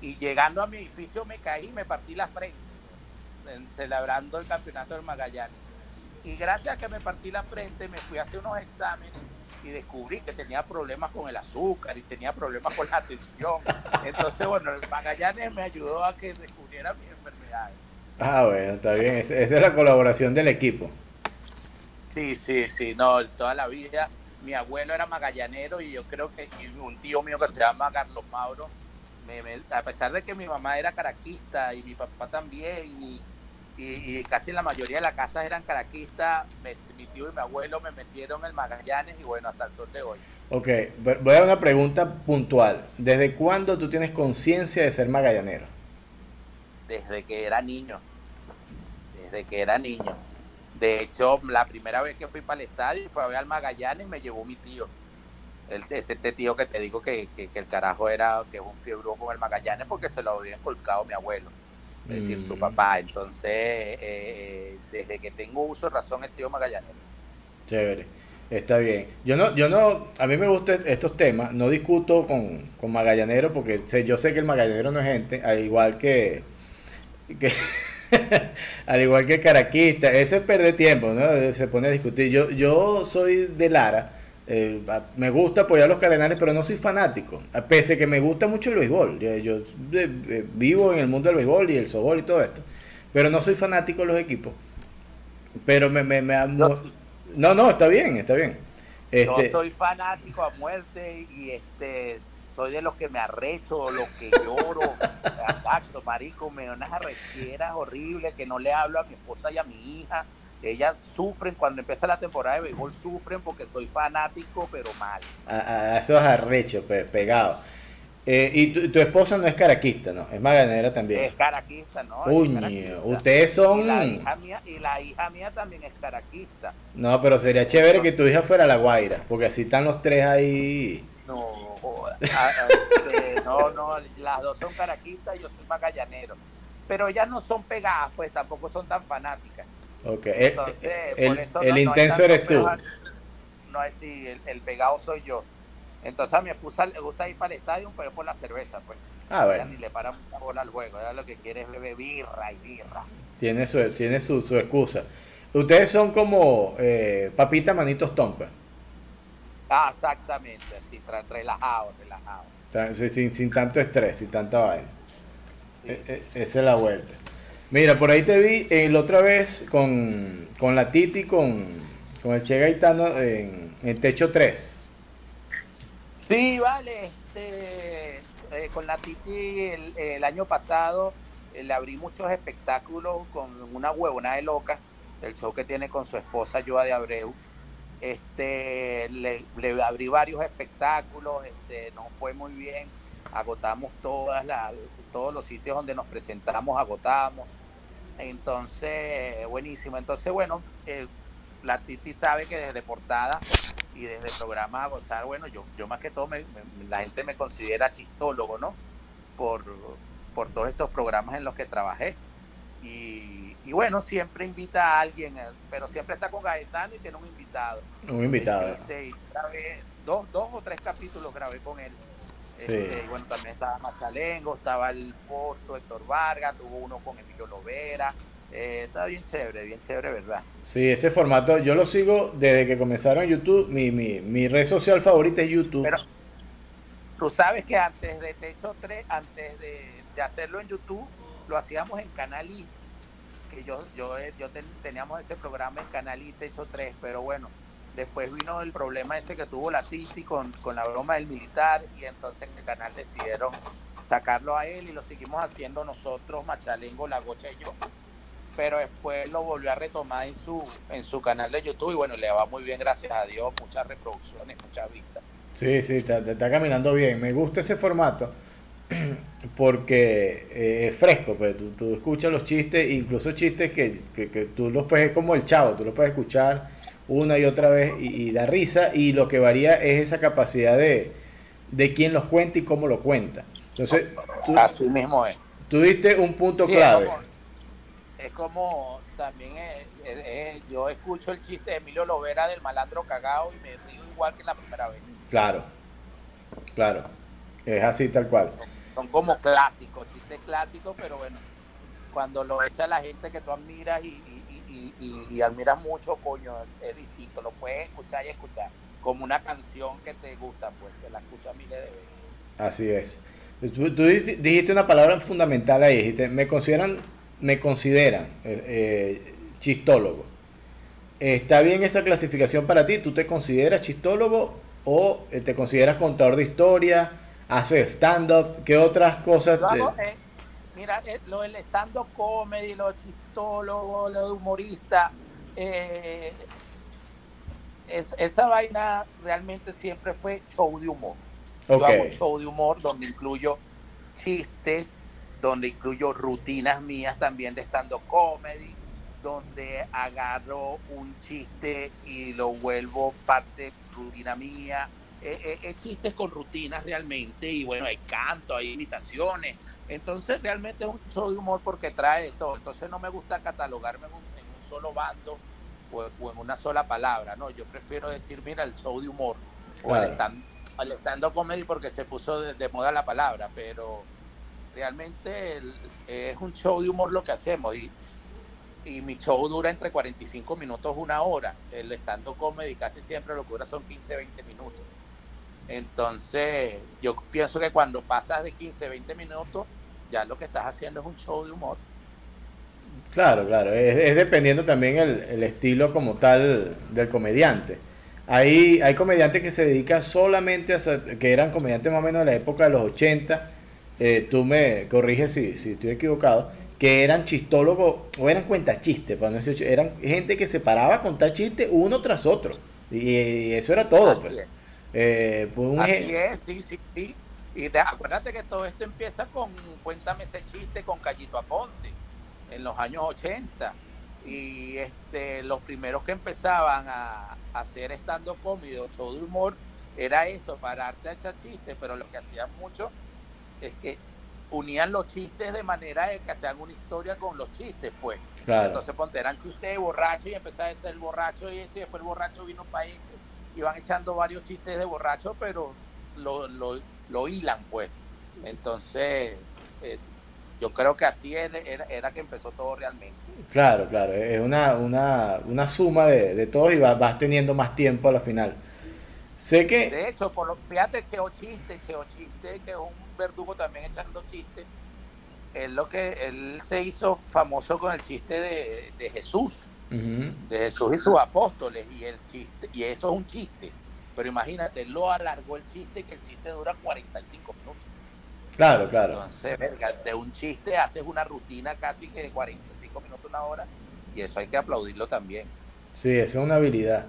Y llegando a mi edificio me caí y me partí la frente, celebrando el campeonato del Magallanes. Y gracias a que me partí la frente, me fui a hacer unos exámenes y descubrí que tenía problemas con el azúcar y tenía problemas con la atención. Entonces, bueno, el Magallanes me ayudó a que descubriera mis enfermedades. Ah, bueno, está bien. Esa es la colaboración del equipo. Sí, sí, sí. No, toda la vida mi abuelo era magallanero y yo creo que un tío mío que se llama Carlos Mauro, a pesar de que mi mamá era caraquista y mi papá también, y, casi la mayoría de las casas eran caraquistas, mi tío y mi abuelo me metieron en Magallanes y bueno, hasta el sol de hoy. Ok, voy a una pregunta puntual. ¿Desde cuándo tú tienes conciencia de ser magallanero? Desde que era niño. Desde que era niño de hecho, la primera vez que fui para el estadio fue a ver al Magallanes y me llevó mi tío. El, ese tío que te digo que, el carajo era que es un fiebre con el Magallanes porque se lo había inculcado mi abuelo, es decir, su mm. papá. Entonces, eh, eh, desde que tengo uso razón he sido Magallanero. Chévere. Está bien. Yo no, yo no, a mí me gustan estos temas, no discuto con, con Magallanero porque sé, yo sé que el Magallanero no es gente, al igual que, que Al igual que Caraquista, ese es perder tiempo, ¿no? Se pone a discutir. Yo, yo soy de Lara, eh, me gusta apoyar a los Cardenales, pero no soy fanático. Pese que me gusta mucho el béisbol. Yo, eh, eh, vivo en el mundo del béisbol y el sobol y todo esto. Pero no soy fanático de los equipos. Pero me, me, no, no, está bien, está bien. Este... Yo soy fanático a muerte y este soy de los que me arrecho, los que lloro. Exacto, marico, me da unas arrechieras horribles que no le hablo a mi esposa y a mi hija. Ellas sufren, cuando empieza la temporada de béisbol, sufren porque soy fanático, pero mal. A, esos arrechos, pegados. Eh, y tu, esposa no es caraquista, ¿no? Es maganera también. Es caraquista, ¿no? Uño, ustedes son... Y la, hija mía, y la hija mía también es caraquista. No, pero sería chévere que tu hija fuera la guaira, porque así están los tres ahí. No, Ah, este, no, no, las dos son caraquistas y yo soy magallanero. Pero ellas no son pegadas, pues tampoco son tan fanáticas. Ok, Entonces, el, intenso eres tú. No es si el, pegado soy yo. Entonces a mi esposa le gusta ir para el estadio, pero es por la cerveza, pues. Ah, bueno. ni le para mucha bola al juego, ella lo que quiere es beber birra y birra. Tiene su, tiene su, excusa. Ustedes son como eh, papita manitos tompa. Ah, exactamente, así, relajado, relajado. Sin, sin tanto estrés, sin tanta vaina. E, e, esa es la vuelta. Mira, por ahí te vi el otra vez con, la Titi, con, con el Che Gaetano en, en Techo 3. Sí, vale, este, eh, con la Titi el, año pasado eh, le abrí muchos espectáculos con una huevona de loca, el show que tiene con su esposa Joa de Abreu este, le, abrí varios espectáculos, este, nos fue muy bien, agotamos todas las, todos los sitios donde nos presentamos, agotamos. Entonces, buenísimo. Entonces, bueno, eh, la Titi sabe que desde portada y desde programa a gozar, bueno, yo, yo más que todo, la gente me considera chistólogo, ¿no? Por, por todos estos programas en los que trabajé. Y y bueno, siempre invita a alguien, eh, pero siempre está con Gaetano y tiene un invitado. Un invitado. Sí, grabé dos, dos o tres capítulos grabé con él. Sí. Este, y bueno, también estaba Machalengo, estaba el Porto, Héctor Vargas, tuvo uno con Emilio Lovera. Eh, está bien chévere, bien chévere, ¿verdad? Sí, ese formato yo lo sigo desde que comenzaron YouTube. Mi, mi, mi red social favorita es YouTube. Pero tú sabes que antes de Techo 3, antes de, de hacerlo en YouTube, lo hacíamos en Canal I que yo, yo, yo teníamos ese programa en Canal y Techo 3, pero bueno, después vino el problema ese que tuvo la Titi con, con la broma del militar y entonces en el canal decidieron sacarlo a él y lo seguimos haciendo nosotros, Machalengo, La Gocha y yo. Pero después lo volvió a retomar en su, en su canal de YouTube y bueno, le va muy bien, gracias a Dios, muchas reproducciones, muchas vistas. Sí, sí, está, está caminando bien. Me gusta ese formato porque eh, es fresco, pues tú, escuchas los chistes, incluso chistes que, tú los puedes, como el chavo, tú los puedes escuchar una y otra vez y, da risa, y lo que varía es esa capacidad de, de quién los cuenta y cómo lo cuenta. Entonces, así mismo es. Tú diste un punto clave. Es como, también eh, yo escucho el chiste de Emilio Lovera del malandro cagado y me río igual que la primera vez. Claro, claro, es así tal cual. Son, como clásicos, chistes clásicos, pero bueno, cuando lo echa la gente que tú admiras y, y, admiras mucho, coño, es distinto, lo puedes escuchar y escuchar, como una canción que te gusta, pues, que la escuchas miles de veces. Así es. Tú, dijiste una palabra fundamental ahí, dijiste, me consideran, me consideran eh, eh, chistólogo. ¿Está bien esa clasificación para ti? ¿Tú te consideras chistólogo o eh, te consideras contador de historia? ¿Haces stand-up? ¿Qué otras cosas? Mira, lo del stand-up comedy, lo chistólogo, lo humorista, es, esa vaina realmente siempre fue show de humor. Yo hago show de humor donde incluyo chistes, donde incluyo rutinas mías también de stand-up comedy, donde agarro un chiste y lo vuelvo parte rutina mía. Es, eh, chistes con rutinas realmente y bueno, hay canto, hay imitaciones. Entonces realmente es un show de humor porque trae todo. Entonces no me gusta catalogarme en un, solo bando o, en una sola palabra. No, yo prefiero decir, mira, el show de humor o el stand al stand comedy porque se puso de, moda la palabra, pero realmente es un show de humor lo que hacemos y, y mi show dura entre 45 minutos, una hora. El stand comedy casi siempre lo que dura son 15, 20 minutos. Entonces, yo pienso que cuando pasas de 15, 20 minutos, ya lo que estás haciendo es un show de humor. Claro, claro, es, dependiendo también el, el, estilo como tal del comediante. Hay, hay comediantes que se dedican solamente a que eran comediantes más o menos de la época de los 80, eh, tú me corriges si, si estoy equivocado, que eran chistólogos o eran cuentachistes, para no decir, eran gente que se paraba a contar chistes uno tras otro. Y, eso era todo. Así, pues. es. Eh, pues Así es, sí, sí, sí. Y acuérdate que todo esto empieza con Cuéntame ese chiste con Callito Aponte en los años 80 y este, los primeros que empezaban a, hacer estando cómido, show de humor, era eso, pararte a echar chistes, pero lo que hacían mucho es que unían los chistes de manera de que hacían una historia con los chistes, pues. Entonces, ponte, eran chistes de borracho y empezaba el borracho y eso, y después el borracho vino para este, iban echando varios chistes de borracho, pero lo, lo, lo hilan, pues. Entonces, eh, yo creo que así era, era, que empezó todo realmente. Claro, claro, es una, una, una suma de, de todo y vas, vas, teniendo más tiempo a la final. Sé que... De hecho, por lo, fíjate, Cheo Chiste, Cheo Chiste, que es un verdugo también echando chistes, es lo que él se hizo famoso con el chiste de, de Jesús, de Jesús y sus apóstoles, y el chiste, y eso es un chiste. Pero imagínate, lo alargó el chiste, que el chiste dura 45 minutos. Claro, claro. Entonces, de un chiste haces una rutina casi que de 45 minutos, una hora, y eso hay que aplaudirlo también. Sí, eso es una habilidad.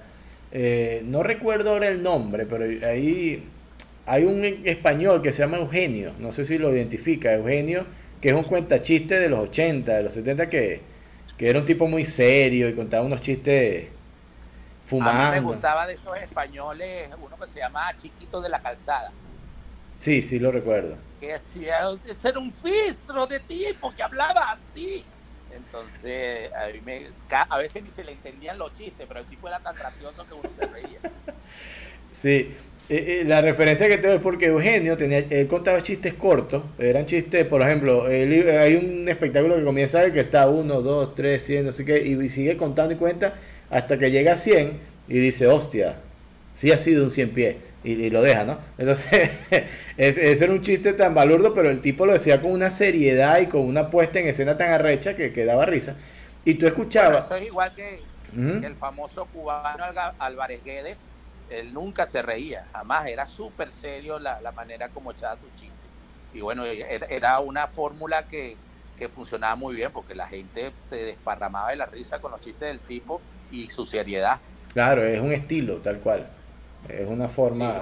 Eh, no recuerdo ahora el nombre, pero ahí hay un español que se llama Eugenio, no sé si lo identifica, Eugenio, que es un cuentachiste de los 80, de los 70, que, que era un tipo muy serio y contaba unos chistes fumando. A mí me gustaba de esos españoles, uno que se llamaba Chiquito de la Calzada. Sí, sí, lo recuerdo que hacía ser un fistro de tipo que hablaba así. Entonces, a, mí me, a veces ni se le entendían los chistes, pero el tipo era tan gracioso que uno se reía. Sí, eh, eh, la referencia que tengo es porque Eugenio tenía, él contaba chistes cortos, eran chistes, por ejemplo, hay un espectáculo que comienza que está 1, 2, 3, 100, no sé qué, y sigue contando y cuenta hasta que llega a 100 y dice, hostia, sí ha sido un 100 pies y, lo deja, ¿no? Entonces, ese era un chiste tan balurdo, pero el tipo lo decía con una seriedad y con una puesta en escena tan arrecha que, que daba risa. Y tú escuchabas... eso es igual que, el famoso cubano Álvarez Guedes, él nunca se reía, jamás, era súper serio la, la, manera como echaba su chiste. Y bueno, era una fórmula que, que funcionaba muy bien porque la gente se desparramaba de la risa con los chistes del tipo y su seriedad. Claro, es un estilo tal cual. Es una forma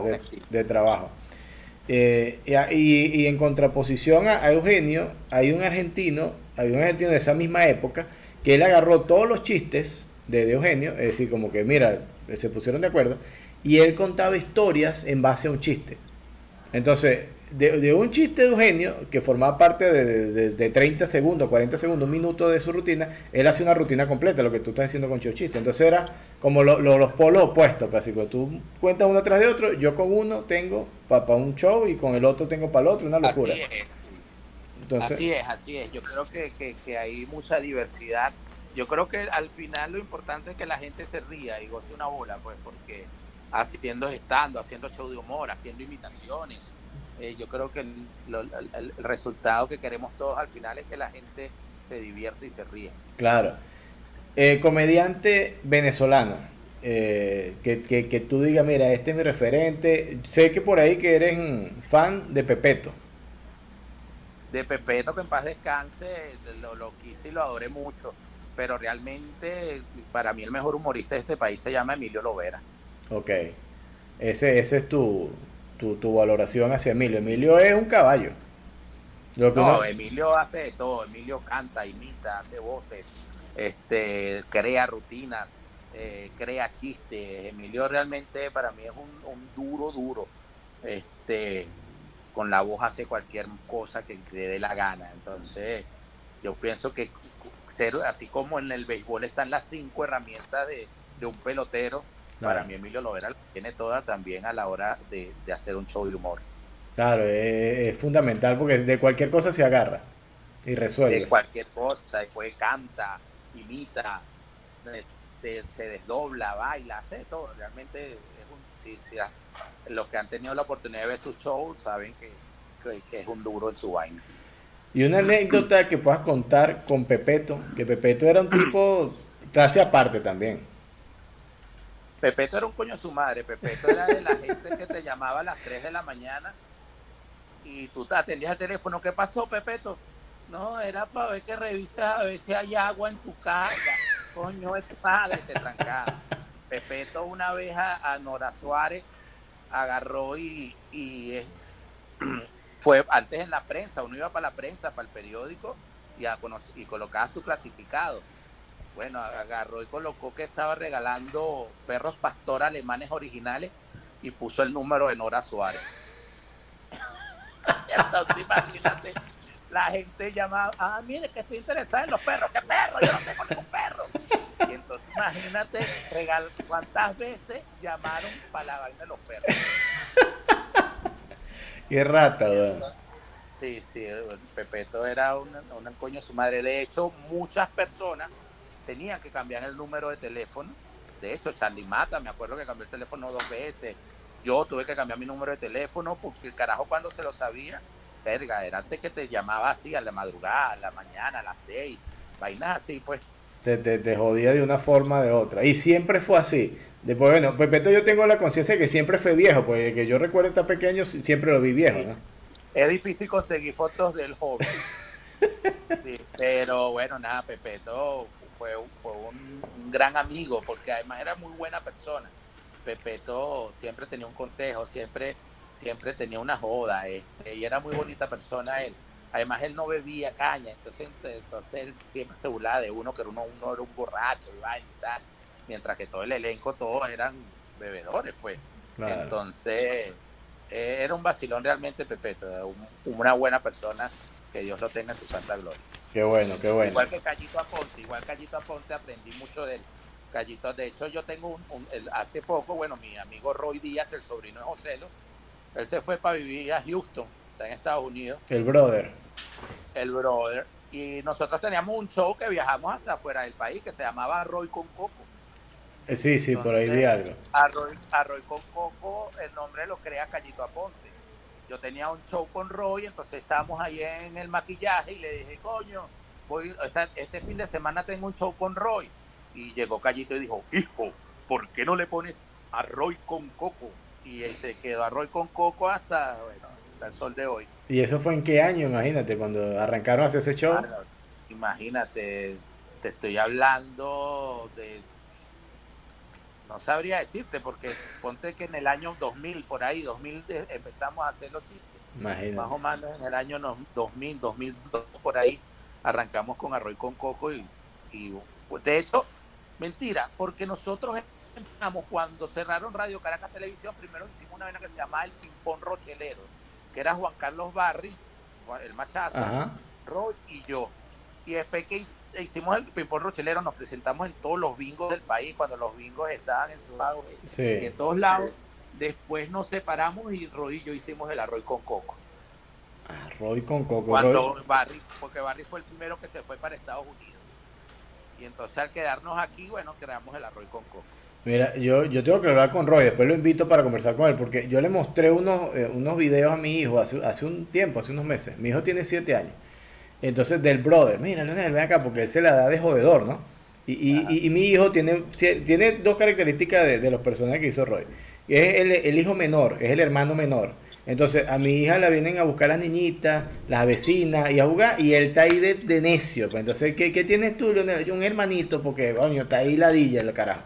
de, trabajo. Eh, y, en contraposición a, Eugenio, hay un argentino, hay un argentino de esa misma época, que él agarró todos los chistes de, Eugenio, es decir, como que mira, se pusieron de acuerdo, y él contaba historias en base a un chiste. Entonces, de, un chiste de Eugenio que formaba parte de, de, 30 segundos, 40 segundos, un minuto de su rutina, él hace una rutina completa, lo que tú estás diciendo con Chiste. Entonces era como los polos opuestos, casi. Cuando tú cuentas uno tras de otro, yo con uno tengo para un show y con el otro tengo para el otro, una locura. Así es. así es, así es. Yo creo que, que, que hay mucha diversidad. Yo creo que al final lo importante es que la gente se ría y goce una bola, pues, porque haciendo estando, haciendo show de humor, haciendo imitaciones. Eh, yo creo que el, resultado que queremos todos al final es que la gente se divierte y se ríe. Claro. Eh, comediante venezolano, eh, que, que, tú digas, mira, este es mi referente. Sé que por ahí que eres fan de Pepeto. De Pepeto, que en paz descanse, lo, lo quise y lo adoré mucho. Pero realmente, para mí, el mejor humorista de este país se llama Emilio Lovera. Ok. Ese, ese es tu, tu, valoración hacia Emilio. Emilio es un caballo. no, Emilio hace de todo. Emilio canta, imita, hace voces, este, crea rutinas, eh, crea chistes. Emilio realmente para mí es un, duro, duro. Este, con la voz hace cualquier cosa que le dé la gana. Entonces, yo pienso que ser, así como en el béisbol están las cinco herramientas de, de un pelotero, para mí Emilio Lovera tiene toda también a la hora de, hacer un show de humor. Claro, es, fundamental porque de cualquier cosa se agarra y resuelve. De cualquier cosa, después canta, imita, se desdobla, baila, hace todo. Realmente es un, los que han tenido la oportunidad de ver su show saben que, es un duro en su vaina. Y una anécdota que puedas contar con Pepeto, que Pepeto era un tipo clase aparte también. Pepeto era un coño su madre. Pepeto era de la gente que te llamaba a las 3 de la mañana y tú te atendías el teléfono. ¿Qué pasó, Pepeto? No, era para ver que revisas a ver si hay agua en tu casa. Coño, es padre, te trancaba. Pepeto una vez a, Nora Suárez agarró y, y fue antes en la prensa, uno iba para la prensa, para el periódico y colocabas tu clasificado bueno, agarró y colocó que estaba regalando perros pastor alemanes originales y puso el número de Nora Suárez. Entonces imagínate, la gente llamaba, ah, mire que estoy interesada en los perros, ¿qué perro? Yo no tengo ningún perro. Y entonces imagínate regal cuántas veces llamaron para la vaina de los perros. Qué rata, Sí, sí, Pepeto era una, una coño su madre. De hecho, muchas personas tenían que cambiar el número de teléfono. De hecho, Charlie Mata, me acuerdo que cambió el teléfono dos veces. Yo tuve que cambiar mi número de teléfono porque el carajo cuando se lo sabía, verga, era antes que te llamaba así a la madrugada, a la mañana, a las seis, vainas así, pues. Te, te, jodía de una forma o de otra. Y siempre fue así. Después, bueno, Pepeto yo tengo la conciencia de que siempre fue viejo, pues que yo recuerdo estar pequeño, siempre lo vi viejo, Es difícil conseguir fotos del joven. pero bueno, nada, Pepeto fue, fue un, gran amigo, porque además era muy buena persona. Pepeto siempre tenía un consejo, siempre, siempre tenía una joda, este, y era muy bonita persona él. Además él no bebía caña, entonces, entonces él siempre se burlaba de uno, que uno, uno era un borracho y tal, mientras que todo el elenco, todos eran bebedores, pues. Entonces, eh, era un vacilón realmente Pepeto, una buena persona, que Dios lo tenga en su santa gloria. Qué bueno, qué bueno. Igual que Callito Aponte, igual Callito Aponte aprendí mucho de él. Callito, de hecho yo tengo un, hace poco, bueno, mi amigo Roy Díaz, el sobrino de Joselo, él se fue para vivir a Houston, está en Estados Unidos. El brother. El brother. Y nosotros teníamos un show que viajamos hasta afuera del país que se llamaba Roy con Coco. Eh, sí, sí, por ahí vi algo. A Roy, con Coco, el nombre lo crea Callito Aponte yo tenía un show con Roy, entonces estábamos ahí en el maquillaje y le dije, coño, voy, este fin de semana tengo un show con Roy. Y llegó Callito y dijo, hijo, ¿por qué no le pones a Roy con Coco? Y se quedó a Roy con Coco hasta, bueno, hasta el sol de hoy. ¿Y eso fue en qué año, imagínate, cuando arrancaron a hacer ese show? imagínate, te estoy hablando de no sabría decirte, porque ponte que en el año 2000, por ahí, 2000, eh, empezamos a hacer los chistes. Imagínate. Más o menos en el año 2000, 2002, por ahí, arrancamos con Arroy con Coco y, y pues, de hecho, mentira, porque nosotros empezamos cuando cerraron Radio Caracas Televisión, primero hicimos una vena que se llamaba El Pimpón Rochelero. que era Juan Carlos Barri, el machazo, Ajá. Roy y yo. Y después que hicimos el ping-pong rochelero, nos presentamos en todos los bingos del país, cuando los bingos estaban en su auge, y en todos lados. Después nos separamos y Roy y yo hicimos el arroz con coco. Roy con Coco. Cuando Roy- Barry, porque Barry fue el primero que se fue para Estados Unidos. Y entonces al quedarnos aquí, bueno, creamos el arroz con coco. Mira, yo, yo tengo que hablar con Roy, después lo invito para conversar con él, porque yo le mostré unos, eh, unos videos a mi hijo hace, hace un tiempo, hace unos meses. Mi hijo tiene 7 años. Entonces, del brother, mira, Leonel, ven acá, porque él se la da de jodedor, ¿no? Y, y, y- y mi hijo tiene, tiene dos características de, de los personajes que hizo Roy. Es el, el hijo menor, es el hermano menor. Entonces, a mi hija la vienen a buscar las niñitas, las vecinas, y a jugar, y él está ahí de, de necio. Pues entonces, ¿qué, qué tienes tú, Leonel? Yo un hermanito, porque, coño, está ahí ladilla el carajo.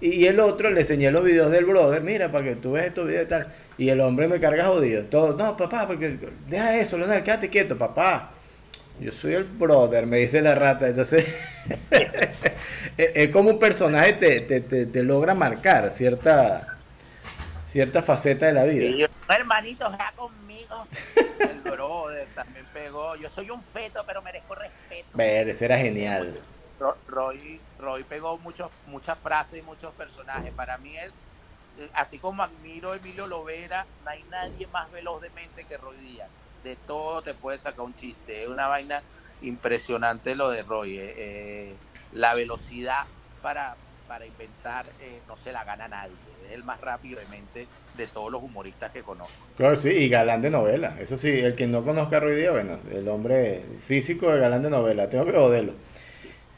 Y, y el otro le enseñé los videos del brother, mira, para que tú veas estos videos y tal. Y el hombre me carga jodido. Todo, no, papá, porque deja eso, Leonel, quédate quieto, papá. Yo soy el brother, me dice la rata. Entonces, es, como un personaje te, te, te, te logra marcar cierta, cierta faceta de la vida. Yo, hermanito, juega conmigo. El brother también pegó. Yo soy un feto, pero merezco respeto. Ver, ese era genial. Ro- Roy, Roy pegó muchos, muchas frases y muchos personajes. Para mí, él, eh, así como admiro a Emilio Lovera, no hay nadie más veloz de mente que Roy Díaz. De todo te puede sacar un chiste. Es una vaina impresionante lo de Roy. eh, eh, la velocidad para, para inventar eh, no se la gana nadie. Es el más rápido mente de todos los humoristas que conozco. Claro, sí, y galán de novela. Eso sí, el que no conozca a Roy Díaz, bueno, el hombre físico de galán de novela. Tengo que joderlo.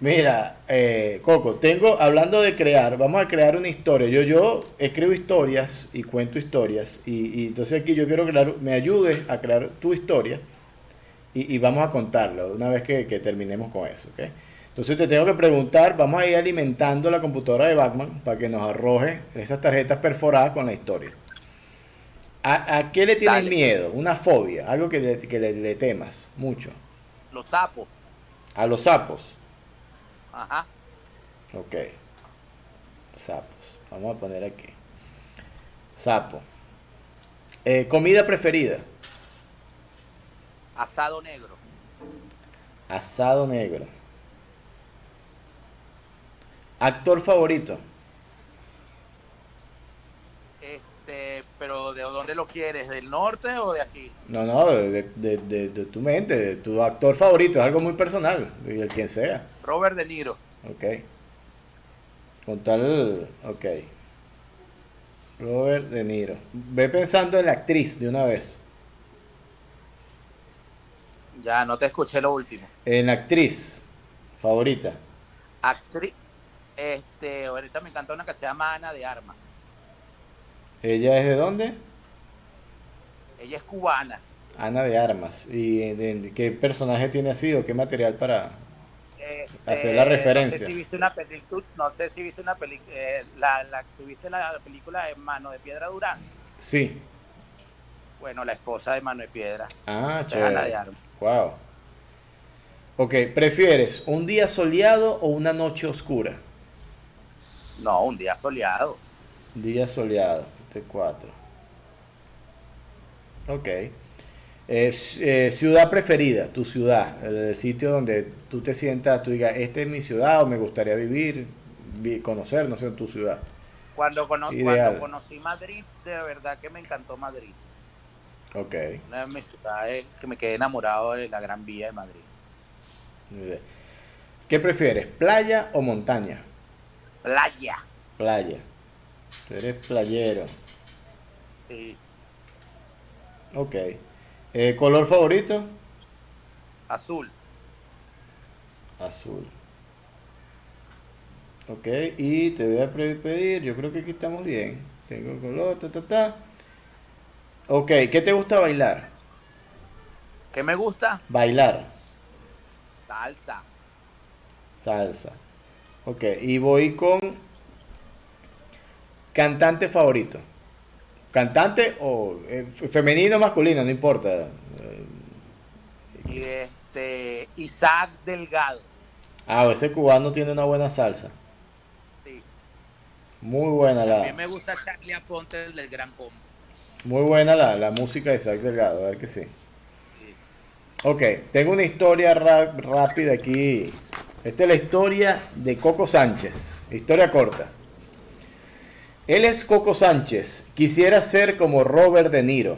Mira, eh, Coco, tengo, hablando de crear, vamos a crear una historia. Yo, yo escribo historias y cuento historias. Y, y entonces aquí yo quiero que la- me ayudes a crear tu historia y, y vamos a contarlo una vez que, que terminemos con eso. ¿ok? Entonces te tengo que preguntar, vamos a ir alimentando la computadora de Batman para que nos arroje esas tarjetas perforadas con la historia. ¿A, a qué le tienes Dale. miedo? Una fobia, algo que le, que le- le temas mucho. Los sapos. A los sapos. Ajá. Ok. Sapos. Vamos a poner aquí. Sapo. Eh, comida preferida. Asado negro. Asado negro. Actor favorito. Este, pero ¿de dónde lo quieres? ¿Del norte o de aquí? No, no, de, de- de- de tu mente, de tu actor favorito. Es algo muy personal. Y el quien sea. Robert De Niro. Ok. Con tal. Ok. Robert De Niro. Ve pensando en la actriz de una vez. Ya no te escuché lo último. En la actriz favorita. Actriz. Este, ahorita me encanta una que se llama Ana de Armas. ¿Ella es de dónde? Ella es cubana. Ana de Armas. ¿Y de- de qué personaje tiene así o qué material para...? Este, Hacer la referencia. No sé si viste una película, no sé si viste una película, la, la, ¿tuviste la película de Mano de Piedra Durán? Sí. Bueno, la esposa de Mano de Piedra. Ah, Esa es Ana de chévere. Armas. Wow. Ok, ¿prefieres un día soleado o una noche oscura? No, un día soleado. Día soleado, T4. Ok. Es, eh, ciudad preferida, tu ciudad, el sitio donde tú te sientas, tú digas, esta es mi ciudad o me gustaría vivir, vi- conocer, no sé, tu ciudad. Cuando, cono- cuando conocí Madrid, de verdad que me encantó Madrid. Ok. Una de mis ciudades que me quedé enamorado de la Gran Vía de Madrid. ¿Qué prefieres, playa o montaña? Playa. Playa. Tú eres playero. Sí. Ok. Eh, ¿Color favorito? Azul. Azul. Ok, y te voy a pedir, yo creo que aquí estamos bien. Tengo color, ta, ta, ta. Ok, ¿qué te gusta bailar? ¿Qué me gusta? Bailar, Salsa. salsa. Ok, y voy con cantante favorito. Cantante o eh, femenino o masculino, no importa. Y este, Isaac Delgado. Ah, ese cubano tiene una buena salsa. Sí. Muy buena A mí la. me gusta Charlie Aponte el del Gran Combo. Muy buena la, la música de Isaac Delgado, a ver que sí. Ok, tengo una historia rápida aquí. Esta es la historia de Coco Sánchez. Historia corta. Él es Coco Sánchez. Quisiera ser como Robert De Niro.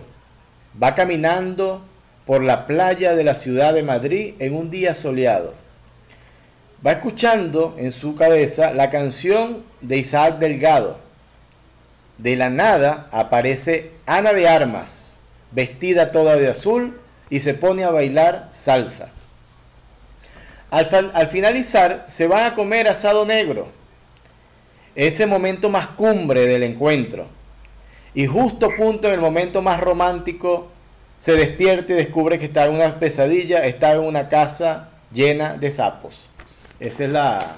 Va caminando por la playa de la ciudad de Madrid en un día soleado. Va escuchando en su cabeza la canción de Isaac Delgado. De la nada aparece Ana de Armas, vestida toda de azul, y se pone a bailar salsa. Al, al finalizar, se van a comer asado negro. Ese momento más cumbre del encuentro. Y justo punto en el momento más romántico, se despierta y descubre que está en una pesadilla, está en una casa llena de sapos. Esa es la,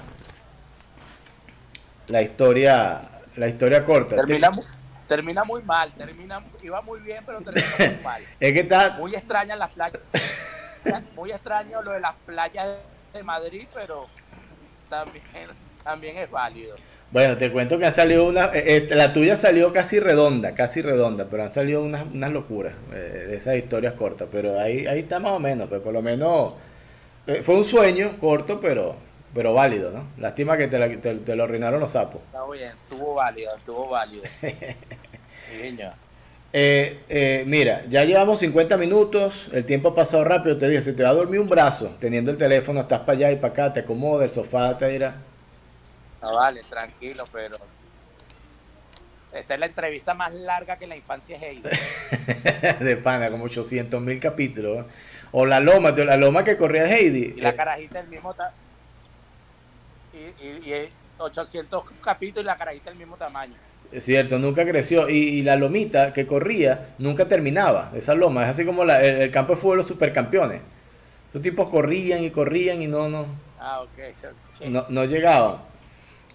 la historia, la historia corta. Termina, termina muy mal, termina, iba muy bien, pero termina muy mal. es que está muy extraña las playas, muy extraño lo de las playas de Madrid, pero también, también es válido. Bueno, te cuento que ha salido una. Eh, eh, la tuya salió casi redonda, casi redonda, pero han salido unas, unas locuras eh, de esas historias cortas. Pero ahí, ahí está más o menos, pero pues, por lo menos. fue un sueño corto, pero pero válido, ¿no? Lástima que te, te, lo arruinaron los sapos. Está bien, estuvo válido, estuvo válido. mira, ya llevamos 50 minutos, el tiempo ha pasado rápido, te dije, si te va a dormir un brazo, teniendo el teléfono, estás para allá y para acá, te acomoda, el sofá te dirá no vale, tranquilo, pero esta es la entrevista más larga que la infancia es Heidi. de pana, como 800 mil capítulos. O la loma, la loma que corría Heidi. Y la carajita el mismo y, y, 800 capítulos y la carajita el mismo tamaño. Es cierto, nunca creció. Y, la lomita que corría nunca terminaba. Esa loma es así como el, campo de fútbol de los supercampeones. Esos tipos corrían y corrían y no, no. Ah, ok. No, no llegaban.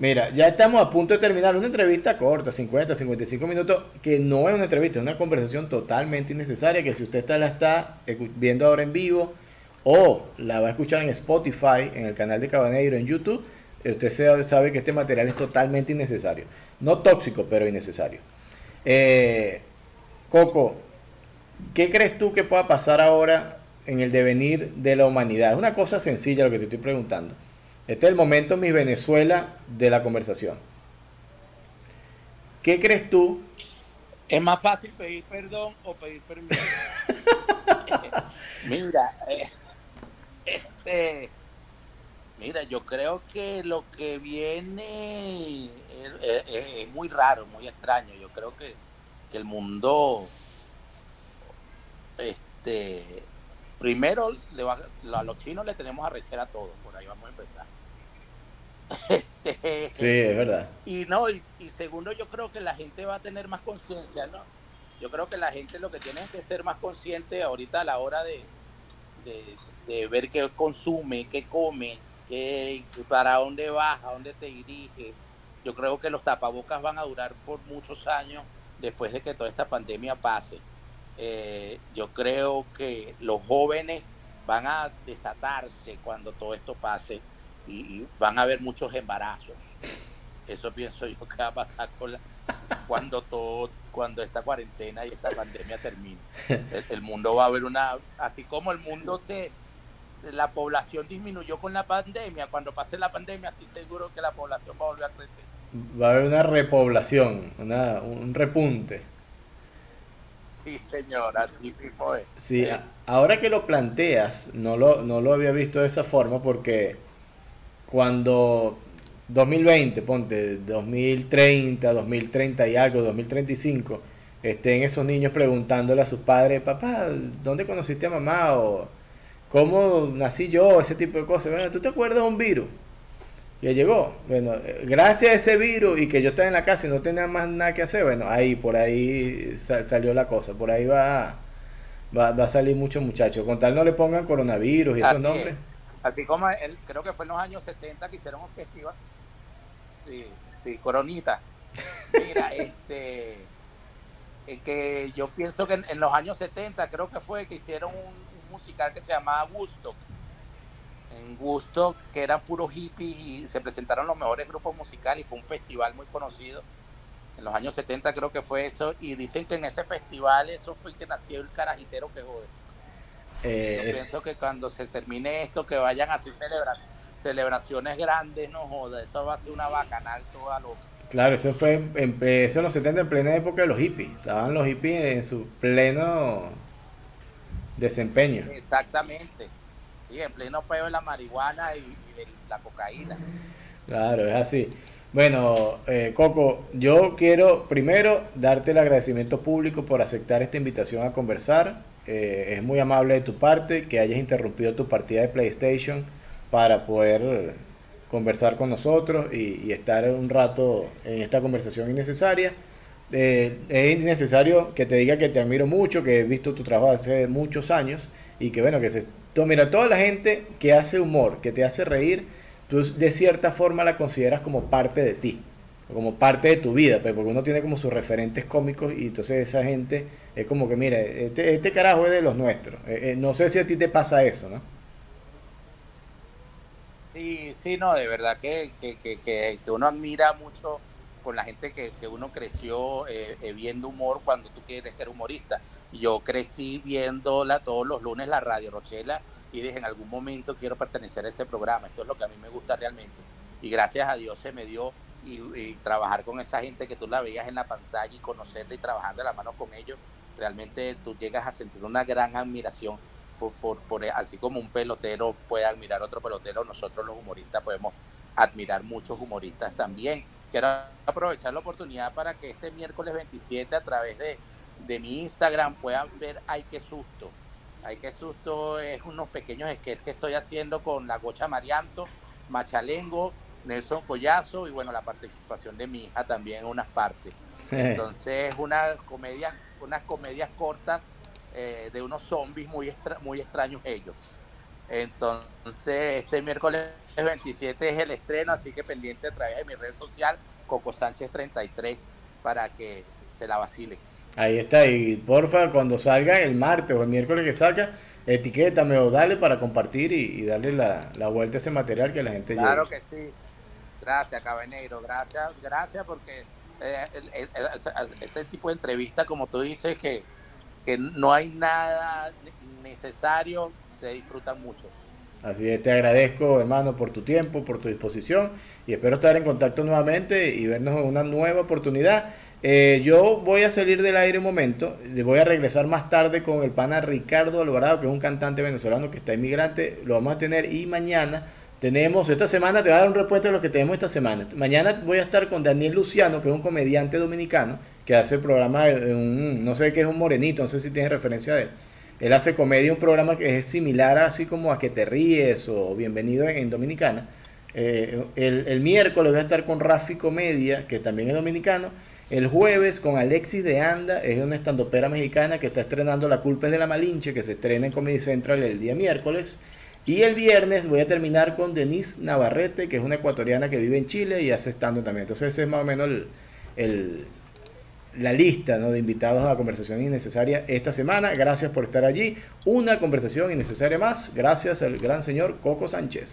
Mira, ya estamos a punto de terminar una entrevista corta, 50, 55 minutos, que no es una entrevista, es una conversación totalmente innecesaria, que si usted está, la está viendo ahora en vivo o la va a escuchar en Spotify, en el canal de Cabaneiro, en YouTube, usted sabe que este material es totalmente innecesario. No tóxico, pero innecesario. Eh, Coco, ¿qué crees tú que pueda pasar ahora en el devenir de la humanidad? Es una cosa sencilla lo que te estoy preguntando. Este es el momento, mi Venezuela, de la conversación. ¿Qué crees tú? Es más fácil pedir perdón o pedir permiso. mira, eh, este, mira, yo creo que lo que viene es, muy raro, muy extraño. Yo creo que, que el mundo, este, primero le va, a los chinos le tenemos a rechar a todos, vamos a empezar. Este, sí, es verdad. Y no, y, segundo, yo creo que la gente va a tener más conciencia, ¿no? Yo creo que la gente lo que tiene que ser más consciente ahorita a la hora de, de, ver qué consume, qué comes, qué, para dónde vas, a dónde te diriges. Yo creo que los tapabocas van a durar por muchos años después de que toda esta pandemia pase. Eh, yo creo que los jóvenes van a desatarse cuando todo esto pase y, van a haber muchos embarazos. Eso pienso yo que va a pasar con cuando todo, cuando esta cuarentena y esta pandemia termine. El, mundo va a haber una, así como el mundo se, la población disminuyó con la pandemia, cuando pase la pandemia estoy seguro que la población va a volver a crecer. Va a haber una repoblación, una, un repunte. Sí, señor, así mismo es. Sí, ahora que lo planteas, no lo, no lo había visto de esa forma porque cuando 2020, ponte 2030, 2030 y algo, 2035, estén esos niños preguntándole a sus padres, papá, ¿dónde conociste a mamá? o ¿cómo nací yo? Ese tipo de cosas. Bueno, ¿tú te acuerdas de un virus? Ya llegó. Bueno, gracias a ese virus y que yo estaba en la casa y no tenía más nada que hacer, bueno, ahí, por ahí salió la cosa. Por ahí va, va, a salir muchos muchachos. Con tal no le pongan coronavirus y esos nombres. Así como él, creo que fue en los años 70 que hicieron un festival. Sí, sí, Coronita. Mira, este. que yo pienso que en, los años 70 creo que fue que hicieron un, musical que se llamaba Woodstock. En Woodstock, que eran puros hippies y se presentaron los mejores grupos musicales y fue un festival muy conocido. En los años 70 creo que fue eso. Y dicen que en ese festival eso fue que nació el carajitero que jode. Eh, Yo pienso que cuando se termine esto, que vayan así celebrar celebraciones grandes, no joda, esto va a ser una bacanal toda loca. Claro, eso fue en, eso en los 70 en plena época de los hippies. Estaban los hippies en su pleno desempeño. Exactamente. Sí, en pleno peo de la marihuana y, de la cocaína. Claro, es así. Bueno, eh, Coco, yo quiero primero darte el agradecimiento público por aceptar esta invitación a conversar. Eh, es muy amable de tu parte que hayas interrumpido tu partida de PlayStation para poder conversar con nosotros y, estar un rato en esta conversación innecesaria. Eh, es innecesario que te diga que te admiro mucho, que he visto tu trabajo hace muchos años y que bueno, que se... mira, toda la gente que hace humor, que te hace reír, tú de cierta forma la consideras como parte de ti, como parte de tu vida, pues, porque uno tiene como sus referentes cómicos y entonces esa gente es como que, mira, este, este carajo es de los nuestros. Eh, eh, no sé si a ti te pasa eso, ¿no? Sí, sí, no, de verdad que, que, que, que uno admira mucho con la gente que, uno creció eh, eh, viendo humor cuando tú quieres ser humorista. Yo crecí viéndola todos los lunes la Radio Rochela y dije en algún momento quiero pertenecer a ese programa. Esto es lo que a mí me gusta realmente. Y gracias a Dios se me dio y, trabajar con esa gente que tú la veías en la pantalla y conocerla y trabajar de la mano con ellos, realmente tú llegas a sentir una gran admiración por, por, así como un pelotero puede admirar otro pelotero, nosotros los humoristas podemos admirar muchos humoristas también. Quiero aprovechar la oportunidad para que este miércoles 27 a través de, de mi Instagram puedan ver Ay, qué susto. Ay, qué susto es unos pequeños sketches que estoy haciendo con la Gocha Marianto, Machalengo, Nelson Collazo y bueno, la participación de mi hija también en unas partes. Entonces, unas comedias, unas comedias cortas eh, de unos zombies muy, muy extraños ellos. Entonces, este miércoles 27 es el estreno, así que pendiente a través de mi red social, Coco Sánchez 33, para que se la vacile. Ahí está, y porfa, cuando salga el martes o el miércoles que salga, etiquétame o dale para compartir y, darle la, vuelta a ese material que la gente Claro que sí. Gracias, Cabenero, gracias, gracias porque eh, este tipo de entrevista, como tú dices, que que no hay nada necesario, se disfrutan mucho. Así es, te agradezco hermano por tu tiempo, por tu disposición y espero estar en contacto nuevamente y vernos en una nueva oportunidad. Eh, yo voy a salir del aire un momento, voy a regresar más tarde con el pana Ricardo Alvarado, que es un cantante venezolano que está inmigrante, lo vamos a tener y mañana tenemos, esta semana te voy a dar un repuesto de lo que tenemos esta semana. Mañana voy a estar con Daniel Luciano, que es un comediante dominicano, que hace el programa, un, no sé qué es un morenito, no sé si tiene referencia de él. Él hace comedia, un programa que es similar así como a que te ríes o bienvenido en, Dominicana. Eh, el, miércoles voy a estar con Rafi Comedia, que también es dominicano. El jueves con Alexis de Anda, es una estandopera mexicana que está estrenando La culpa es de la Malinche, que se estrena en Comedy Central el día miércoles. Y el viernes voy a terminar con Denise Navarrete, que es una ecuatoriana que vive en Chile y hace estando también. Entonces ese es más o menos el la lista ¿no? de invitados a conversación innecesaria esta semana. Gracias por estar allí. Una conversación innecesaria más. Gracias al gran señor Coco Sánchez.